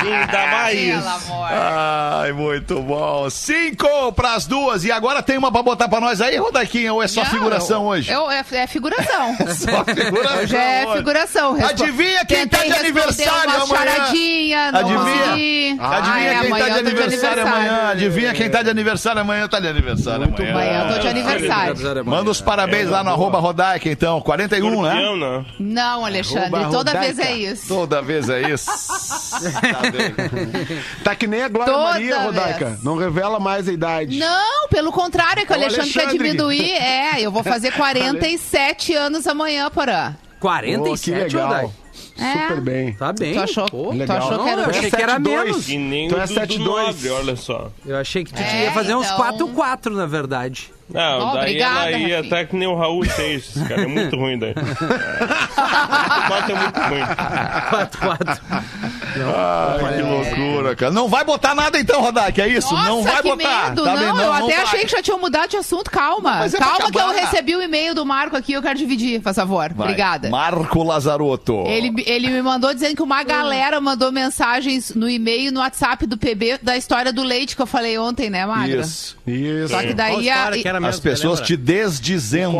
Speaker 6: Quem dá mais.
Speaker 3: Ai, muito bom. Cinco pras duas. E agora tem uma pra botar pra nós aí, Rodaquinha? Ou é só
Speaker 7: Não,
Speaker 3: figuração
Speaker 7: eu-
Speaker 3: hoje?
Speaker 7: Eu, é, é figuração. (laughs)
Speaker 3: Só figuração.
Speaker 7: Hoje é
Speaker 3: hoje.
Speaker 7: figuração. Respo-
Speaker 3: Adivinha quem tá
Speaker 7: Tentei
Speaker 3: de
Speaker 7: responder
Speaker 3: aniversário
Speaker 7: uma
Speaker 3: amanhã?
Speaker 7: charadinha, não
Speaker 3: Adivinha?
Speaker 7: consegui.
Speaker 3: Adivinha
Speaker 7: Ai,
Speaker 3: quem tá de
Speaker 7: eu tô
Speaker 3: aniversário amanhã? Adivinha quem tá de aniversário amanhã? Tá de aniversário amanhã.
Speaker 7: Amanhã eu tô de aniversário.
Speaker 3: Manda os parabéns lá no arroba Rodaica, então. 41, né?
Speaker 6: Não.
Speaker 7: Não, Alexandre, toda vez é isso.
Speaker 3: Toda vez é isso. Tá (laughs) (laughs)
Speaker 5: Tá que nem a Glória
Speaker 7: Toda
Speaker 5: Maria, Rodaica.
Speaker 7: vez.
Speaker 5: Não revela mais a idade.
Speaker 7: Não, pelo contrário, é que o
Speaker 5: É o
Speaker 7: Alexandre quer
Speaker 5: Alexandre.
Speaker 7: diminuir. (laughs) É, eu vou fazer 47 anos amanhã, Porã.
Speaker 5: Pô, que
Speaker 4: 47,
Speaker 5: legal.
Speaker 4: Odai?
Speaker 7: É.
Speaker 5: Super bem.
Speaker 4: Tá bem.
Speaker 7: Tu achou,
Speaker 4: pô.
Speaker 7: tu
Speaker 5: legal.
Speaker 7: achou que era
Speaker 4: eu achei que era
Speaker 5: 7-2.
Speaker 4: menos.
Speaker 6: E nem o
Speaker 5: é
Speaker 6: Dudu
Speaker 5: 7-2.
Speaker 6: Nobre, olha só.
Speaker 4: Eu achei que tu
Speaker 7: É,
Speaker 4: ia fazer uns
Speaker 7: então-
Speaker 4: 4-4, na verdade.
Speaker 6: Não,
Speaker 7: Ó,
Speaker 6: daí
Speaker 7: obrigada,
Speaker 6: ela ia até que nem o Raul Seixas, cara. É muito ruim daí. É. (laughs) Quatro é muito ruim.
Speaker 4: 4-4.
Speaker 3: Ai, que loucura, cara. Não vai botar nada então, Rodak, é isso?
Speaker 7: Nossa,
Speaker 3: não vai
Speaker 7: que
Speaker 3: botar.
Speaker 7: medo.
Speaker 3: Tá
Speaker 7: não,
Speaker 3: bem?
Speaker 7: eu até
Speaker 3: vai.
Speaker 7: achei que já tinham mudado de assunto. Calma.
Speaker 3: é
Speaker 7: Calma que eu recebi o e-mail do Marco aqui, eu quero dividir, por favor.
Speaker 3: Vai.
Speaker 7: Obrigada.
Speaker 3: Marco Lazarotto.
Speaker 7: Ele, ele me mandou dizendo que
Speaker 3: Hum.
Speaker 7: uma galera mandou mensagens no e-mail e no WhatsApp do PB da história do leite que eu falei ontem, né, Magra?
Speaker 3: Isso.
Speaker 5: Isso.
Speaker 7: Só que
Speaker 8: Qual
Speaker 7: daí a,
Speaker 8: história que era
Speaker 3: As pessoas te desdizendo.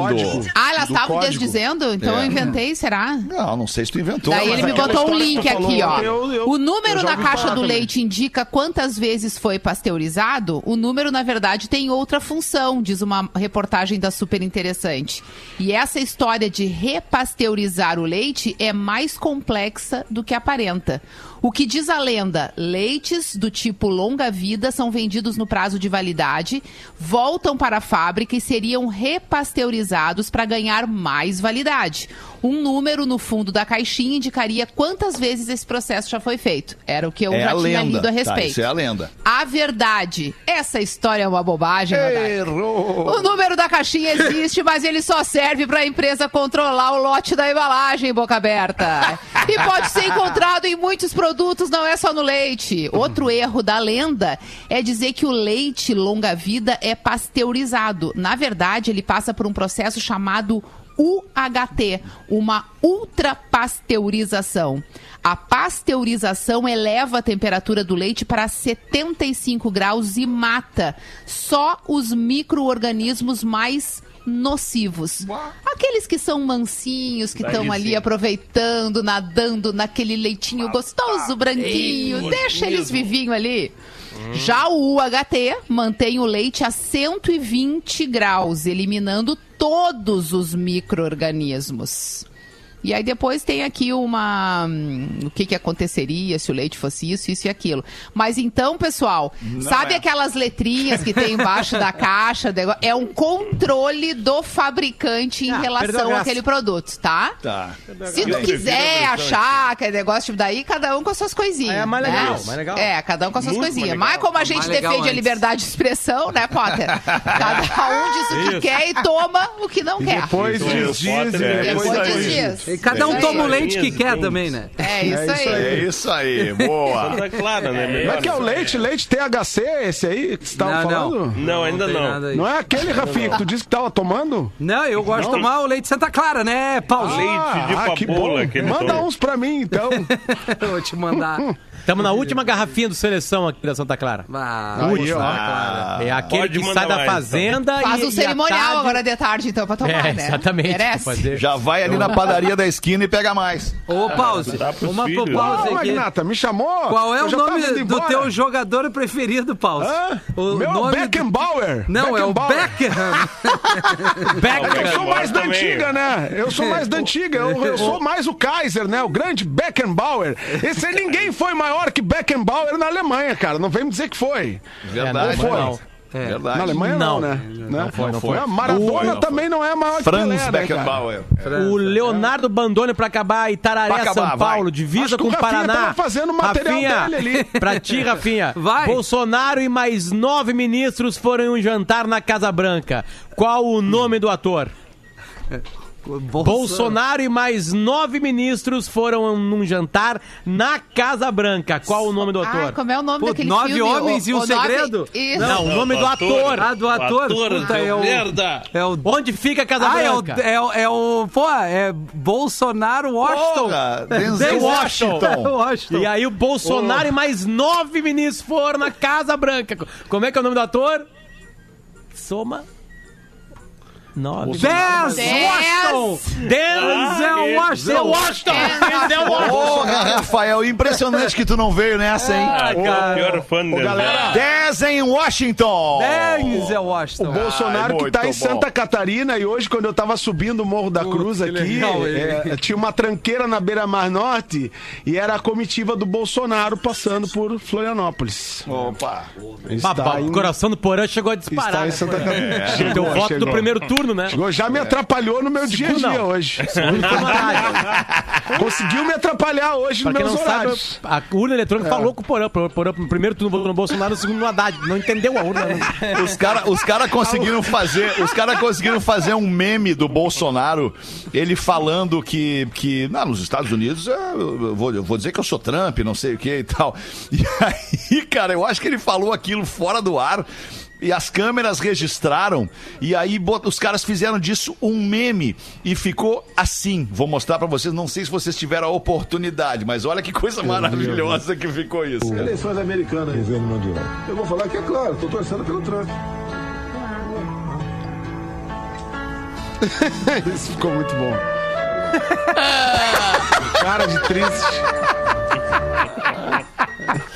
Speaker 7: Ah, elas estavam desdizendo? Então
Speaker 3: É.
Speaker 7: eu inventei, será?
Speaker 3: Não, não sei se tu inventou.
Speaker 7: Daí ele me
Speaker 3: aquela
Speaker 7: botou um link aqui, ó.
Speaker 5: eu- eu-
Speaker 7: o número na caixa do
Speaker 5: também.
Speaker 7: leite indica quantas vezes foi pasteurizado. O número, na verdade, tem outra função, diz uma reportagem da Super Interessante. E essa história de repasteurizar o leite é mais complexa do que aparenta. O que diz a lenda? Leites do tipo longa-vida são vendidos no prazo de validade, voltam para a fábrica e seriam repasteurizados para ganhar mais validade. Um número no fundo da caixinha indicaria quantas vezes esse processo já foi feito. Era o que eu
Speaker 3: É
Speaker 7: já tinha lido a
Speaker 3: Tá,
Speaker 7: respeito.
Speaker 3: isso é a lenda.
Speaker 7: A verdade. Essa história é uma bobagem.
Speaker 3: Errou.
Speaker 7: O número da caixinha existe, mas ele só serve para a empresa controlar o lote da embalagem, boca aberta. E pode ser encontrado em muitos produtos, não é só no leite. Outro erro da lenda é dizer que o leite longa-vida é pasteurizado. Na verdade, ele passa por um processo chamado UHT, uma ultrapasteurização. A pasteurização eleva a temperatura do leite para 75 graus e mata só os micro-organismos mais nocivos. Aqueles que são mansinhos, que estão ali aproveitando, nadando naquele leitinho gostoso, branquinho. Deixa eles vivinho ali. Já o UHT mantém o leite a 120 graus, eliminando todos os micro-organismos. E aí depois tem aqui uma. hum, O que, que aconteceria se o leite fosse isso, isso e aquilo. Mas então, pessoal, sabe
Speaker 3: é.
Speaker 7: aquelas letrinhas que tem embaixo da (laughs) caixa? É um controle do fabricante em
Speaker 8: Ah, a
Speaker 7: relação àquele produto, tá?
Speaker 3: Tá.
Speaker 7: Se tu quiser achar que é negócio tipo daí, cada um com as suas coisinhas.
Speaker 8: É mais legal,
Speaker 7: né?
Speaker 8: mais legal.
Speaker 7: É, cada um com as suas
Speaker 6: Muito
Speaker 7: coisinhas. Mas como a gente defende a
Speaker 4: antes.
Speaker 7: liberdade de expressão, né, Potter? Cada um diz o que
Speaker 6: Isso.
Speaker 7: quer e toma o que não quer.
Speaker 5: Depois diz,
Speaker 6: Potter é-
Speaker 5: depois
Speaker 7: Depois
Speaker 5: diz
Speaker 7: diz.
Speaker 4: E cada um
Speaker 7: Isso
Speaker 4: toma o leite que quer também, né?
Speaker 7: É isso
Speaker 5: isso
Speaker 7: aí.
Speaker 3: É isso aí, boa. (laughs)
Speaker 6: Tá claro, né?
Speaker 5: Como
Speaker 6: Melhor.
Speaker 5: é que é o leite? Leite THC, esse aí que você tava falando?
Speaker 6: Não, ainda não.
Speaker 5: Não é aquele, Rafinha, que tu disse que tava tomando?
Speaker 4: Não, eu gosto de tomar o leite Santa Clara, né, Paulo?
Speaker 6: Leite de
Speaker 5: ah, que
Speaker 6: papoula
Speaker 5: Manda uns pra mim, então. (laughs)
Speaker 4: Eu vou te mandar. (laughs)
Speaker 8: Estamos na última garrafinha do seleção aqui da Santa Clara.
Speaker 4: Ah,
Speaker 5: Aí, ó.
Speaker 8: É aquele que sai da
Speaker 6: mais, então.
Speaker 8: fazenda e.
Speaker 7: Faz
Speaker 8: e
Speaker 7: um cerimonial
Speaker 8: tarde-
Speaker 7: agora de tarde, então, pra tomar,
Speaker 8: É,
Speaker 7: né?
Speaker 8: exatamente.
Speaker 7: Merece?
Speaker 3: Já vai ali na padaria da esquina e pega mais.
Speaker 4: Ô, pause.
Speaker 6: Dá pros
Speaker 4: Uma
Speaker 6: filhos.
Speaker 4: pause
Speaker 5: Ô,
Speaker 4: aqui.
Speaker 5: Magnata, me chamou?
Speaker 4: Qual é o nome do
Speaker 5: embora.
Speaker 4: teu jogador preferido, Pause?
Speaker 5: Hã?
Speaker 4: O
Speaker 5: Meu
Speaker 4: nome do-
Speaker 5: Beckenbauer.
Speaker 4: Não, é o
Speaker 5: Beckenbauer.
Speaker 4: Beckham.
Speaker 5: É (laughs) que eu sou mais da antiga, né? Eu sou mais da antiga. Eu, eu sou mais o Kaiser, né? O grande Beckenbauer. Esse aí ninguém foi maior que Beckenbauer na Alemanha, cara. Não vem me dizer que foi.
Speaker 3: Verdade.
Speaker 8: não,
Speaker 5: foi.
Speaker 8: não.
Speaker 4: É.
Speaker 3: Verdade.
Speaker 5: Na Alemanha não,
Speaker 8: Não.
Speaker 5: né?
Speaker 8: Não foi, não foi.
Speaker 5: A Maradona
Speaker 3: Foi.
Speaker 5: também não é maior
Speaker 3: Franz
Speaker 5: que Pelé, né, cara?
Speaker 3: Beckenbauer.
Speaker 8: O Leonardo Bandone pra acabar, Itararé,
Speaker 3: acabar,
Speaker 8: São Paulo,
Speaker 3: vai.
Speaker 8: divisa com
Speaker 5: o Rafinha
Speaker 8: Paraná.
Speaker 5: tava fazendo material
Speaker 8: Rafinha,
Speaker 5: dele ali. (laughs)
Speaker 8: Pra ti, Rafinha. (laughs)
Speaker 4: Vai.
Speaker 8: Bolsonaro e mais nove ministros foram em um jantar na Casa Branca. Qual o nome do ator? (laughs) Bolsonaro e mais nove ministros foram num jantar na Casa Branca. Qual o nome do
Speaker 7: Ai,
Speaker 8: ator?
Speaker 7: como é o nome
Speaker 4: Pô,
Speaker 7: daquele
Speaker 4: Nove
Speaker 7: filme?
Speaker 4: Homens e um
Speaker 7: nove-
Speaker 4: Segredo?
Speaker 7: Isso.
Speaker 8: Não, o nome do ator.
Speaker 4: Ah, do ator?
Speaker 6: Ator,
Speaker 4: Puta, é o...
Speaker 6: merda.
Speaker 4: É o...
Speaker 8: Onde fica a Casa
Speaker 4: Ah, é o,
Speaker 8: Branca?
Speaker 4: é, o, é o... Pô, é Bolsonaro Washington.
Speaker 3: Porra, Denzel (laughs) Washington.
Speaker 4: Washington. (laughs)
Speaker 8: E aí o Bolsonaro e mais nove ministros foram na Casa Branca. Como é que é o nome do ator? Soma. Nove.
Speaker 4: Dez!
Speaker 7: Dez.
Speaker 4: Washington!
Speaker 8: Denzel Washington. Washington. Denzel Washington.
Speaker 3: Porra, Rafael, impressionante que tu não veio nessa, hein?
Speaker 6: Ah, que é o pior fã dele.
Speaker 5: galera.
Speaker 3: 10 em Washington.
Speaker 4: Denzel Washington.
Speaker 5: O Bolsonaro que tá em Santa. Catarina e hoje, quando eu tava subindo o Morro da Cruz aqui, é, tinha uma tranqueira na Beira Mar Norte e era a comitiva do Bolsonaro passando por Florianópolis.
Speaker 3: Opa.
Speaker 5: Está em-
Speaker 8: o coração do Porã chegou a disparar.
Speaker 5: Está em Santa
Speaker 8: né?
Speaker 5: Catarina.
Speaker 8: Teu
Speaker 5: Chegou,
Speaker 8: voto
Speaker 5: chegou.
Speaker 8: do primeiro turno, né?
Speaker 5: Chegou, já me atrapalhou no meu dia a dia
Speaker 8: não.
Speaker 5: hoje. (laughs)
Speaker 8: Pra (laughs)
Speaker 5: Conseguiu me atrapalhar hoje nos
Speaker 8: quem
Speaker 5: meus
Speaker 8: não sabe,
Speaker 5: horários.
Speaker 8: a urna eletrônica falou com o Porã. O Porã no primeiro turno votou no Bolsonaro, no segundo no Haddad. Não entendeu a urna. né? (laughs)
Speaker 3: Os caras os cara conseguiram fazer, os cara conseguiram fazer um meme do Bolsonaro, ele falando que, que não, nos Estados Unidos é, eu vou, eu vou dizer que eu sou Trump, não sei o que e tal. E aí, cara, eu acho que ele falou aquilo fora do ar. E as câmeras registraram, e aí bot- os caras fizeram disso um meme. E ficou assim. Vou mostrar pra vocês, não sei se vocês tiveram a oportunidade, mas olha que coisa maravilhosa que ficou isso. cara.
Speaker 11: Eleições americanas. Governo mundial. Eu vou falar que é claro, tô torcendo pelo Trump. (laughs)
Speaker 5: Isso ficou muito bom. (laughs) Cara de triste. (laughs)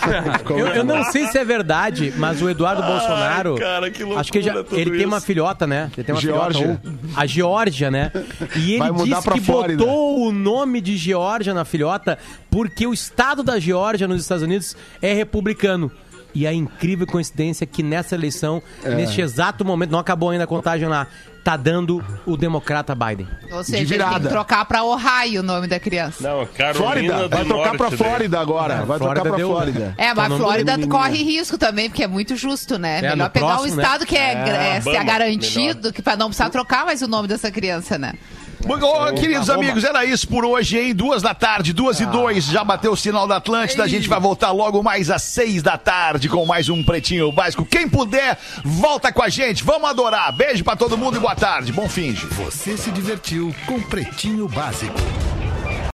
Speaker 5: (laughs)
Speaker 8: Eu, eu não sei se é verdade, mas o Eduardo Bolsonaro.
Speaker 3: cara, que loucura
Speaker 8: acho que já-
Speaker 3: tudo
Speaker 8: ele tem uma
Speaker 3: isso.
Speaker 8: filhota, né? Ele tem uma
Speaker 5: Geórgia.
Speaker 8: filhota. A Geórgia, né? E ele disse que
Speaker 5: Flórida.
Speaker 8: botou o nome de Geórgia na filhota porque o estado da Geórgia nos Estados Unidos é republicano. E a incrível coincidência é que nessa eleição,
Speaker 5: É.
Speaker 8: neste exato momento, não acabou ainda a contagem lá, tá dando o democrata Biden.
Speaker 7: Ou seja,
Speaker 5: De
Speaker 7: ele tem
Speaker 5: virada.
Speaker 7: que trocar pra Ohio o nome da criança.
Speaker 6: Não, Carolina
Speaker 5: Flórida,
Speaker 6: do
Speaker 5: vai trocar pra
Speaker 6: daí.
Speaker 5: Flórida agora. Vai
Speaker 8: Flórida
Speaker 5: trocar pra
Speaker 8: deu-
Speaker 5: Flórida.
Speaker 7: É,
Speaker 8: Tá
Speaker 7: mas
Speaker 8: nome
Speaker 7: Flórida corre risco também, porque é muito justo, né?
Speaker 8: É,
Speaker 7: Melhor pegar um
Speaker 8: próximo, né?
Speaker 7: estado que é, é, se é garantido,
Speaker 6: melhor.
Speaker 7: que pra não precisar trocar mais o nome dessa criança, né?
Speaker 3: Muito bom, queridos amigos, era isso por hoje, hein? Duas da tarde, duas e dois, já bateu o sinal da Atlântida. A gente vai voltar logo mais às seis da tarde com mais um Pretinho Básico. Quem puder, volta com a gente. Vamos adorar. Beijo pra todo mundo e boa tarde. Bom fim. de.
Speaker 1: Você se divertiu com Pretinho Básico.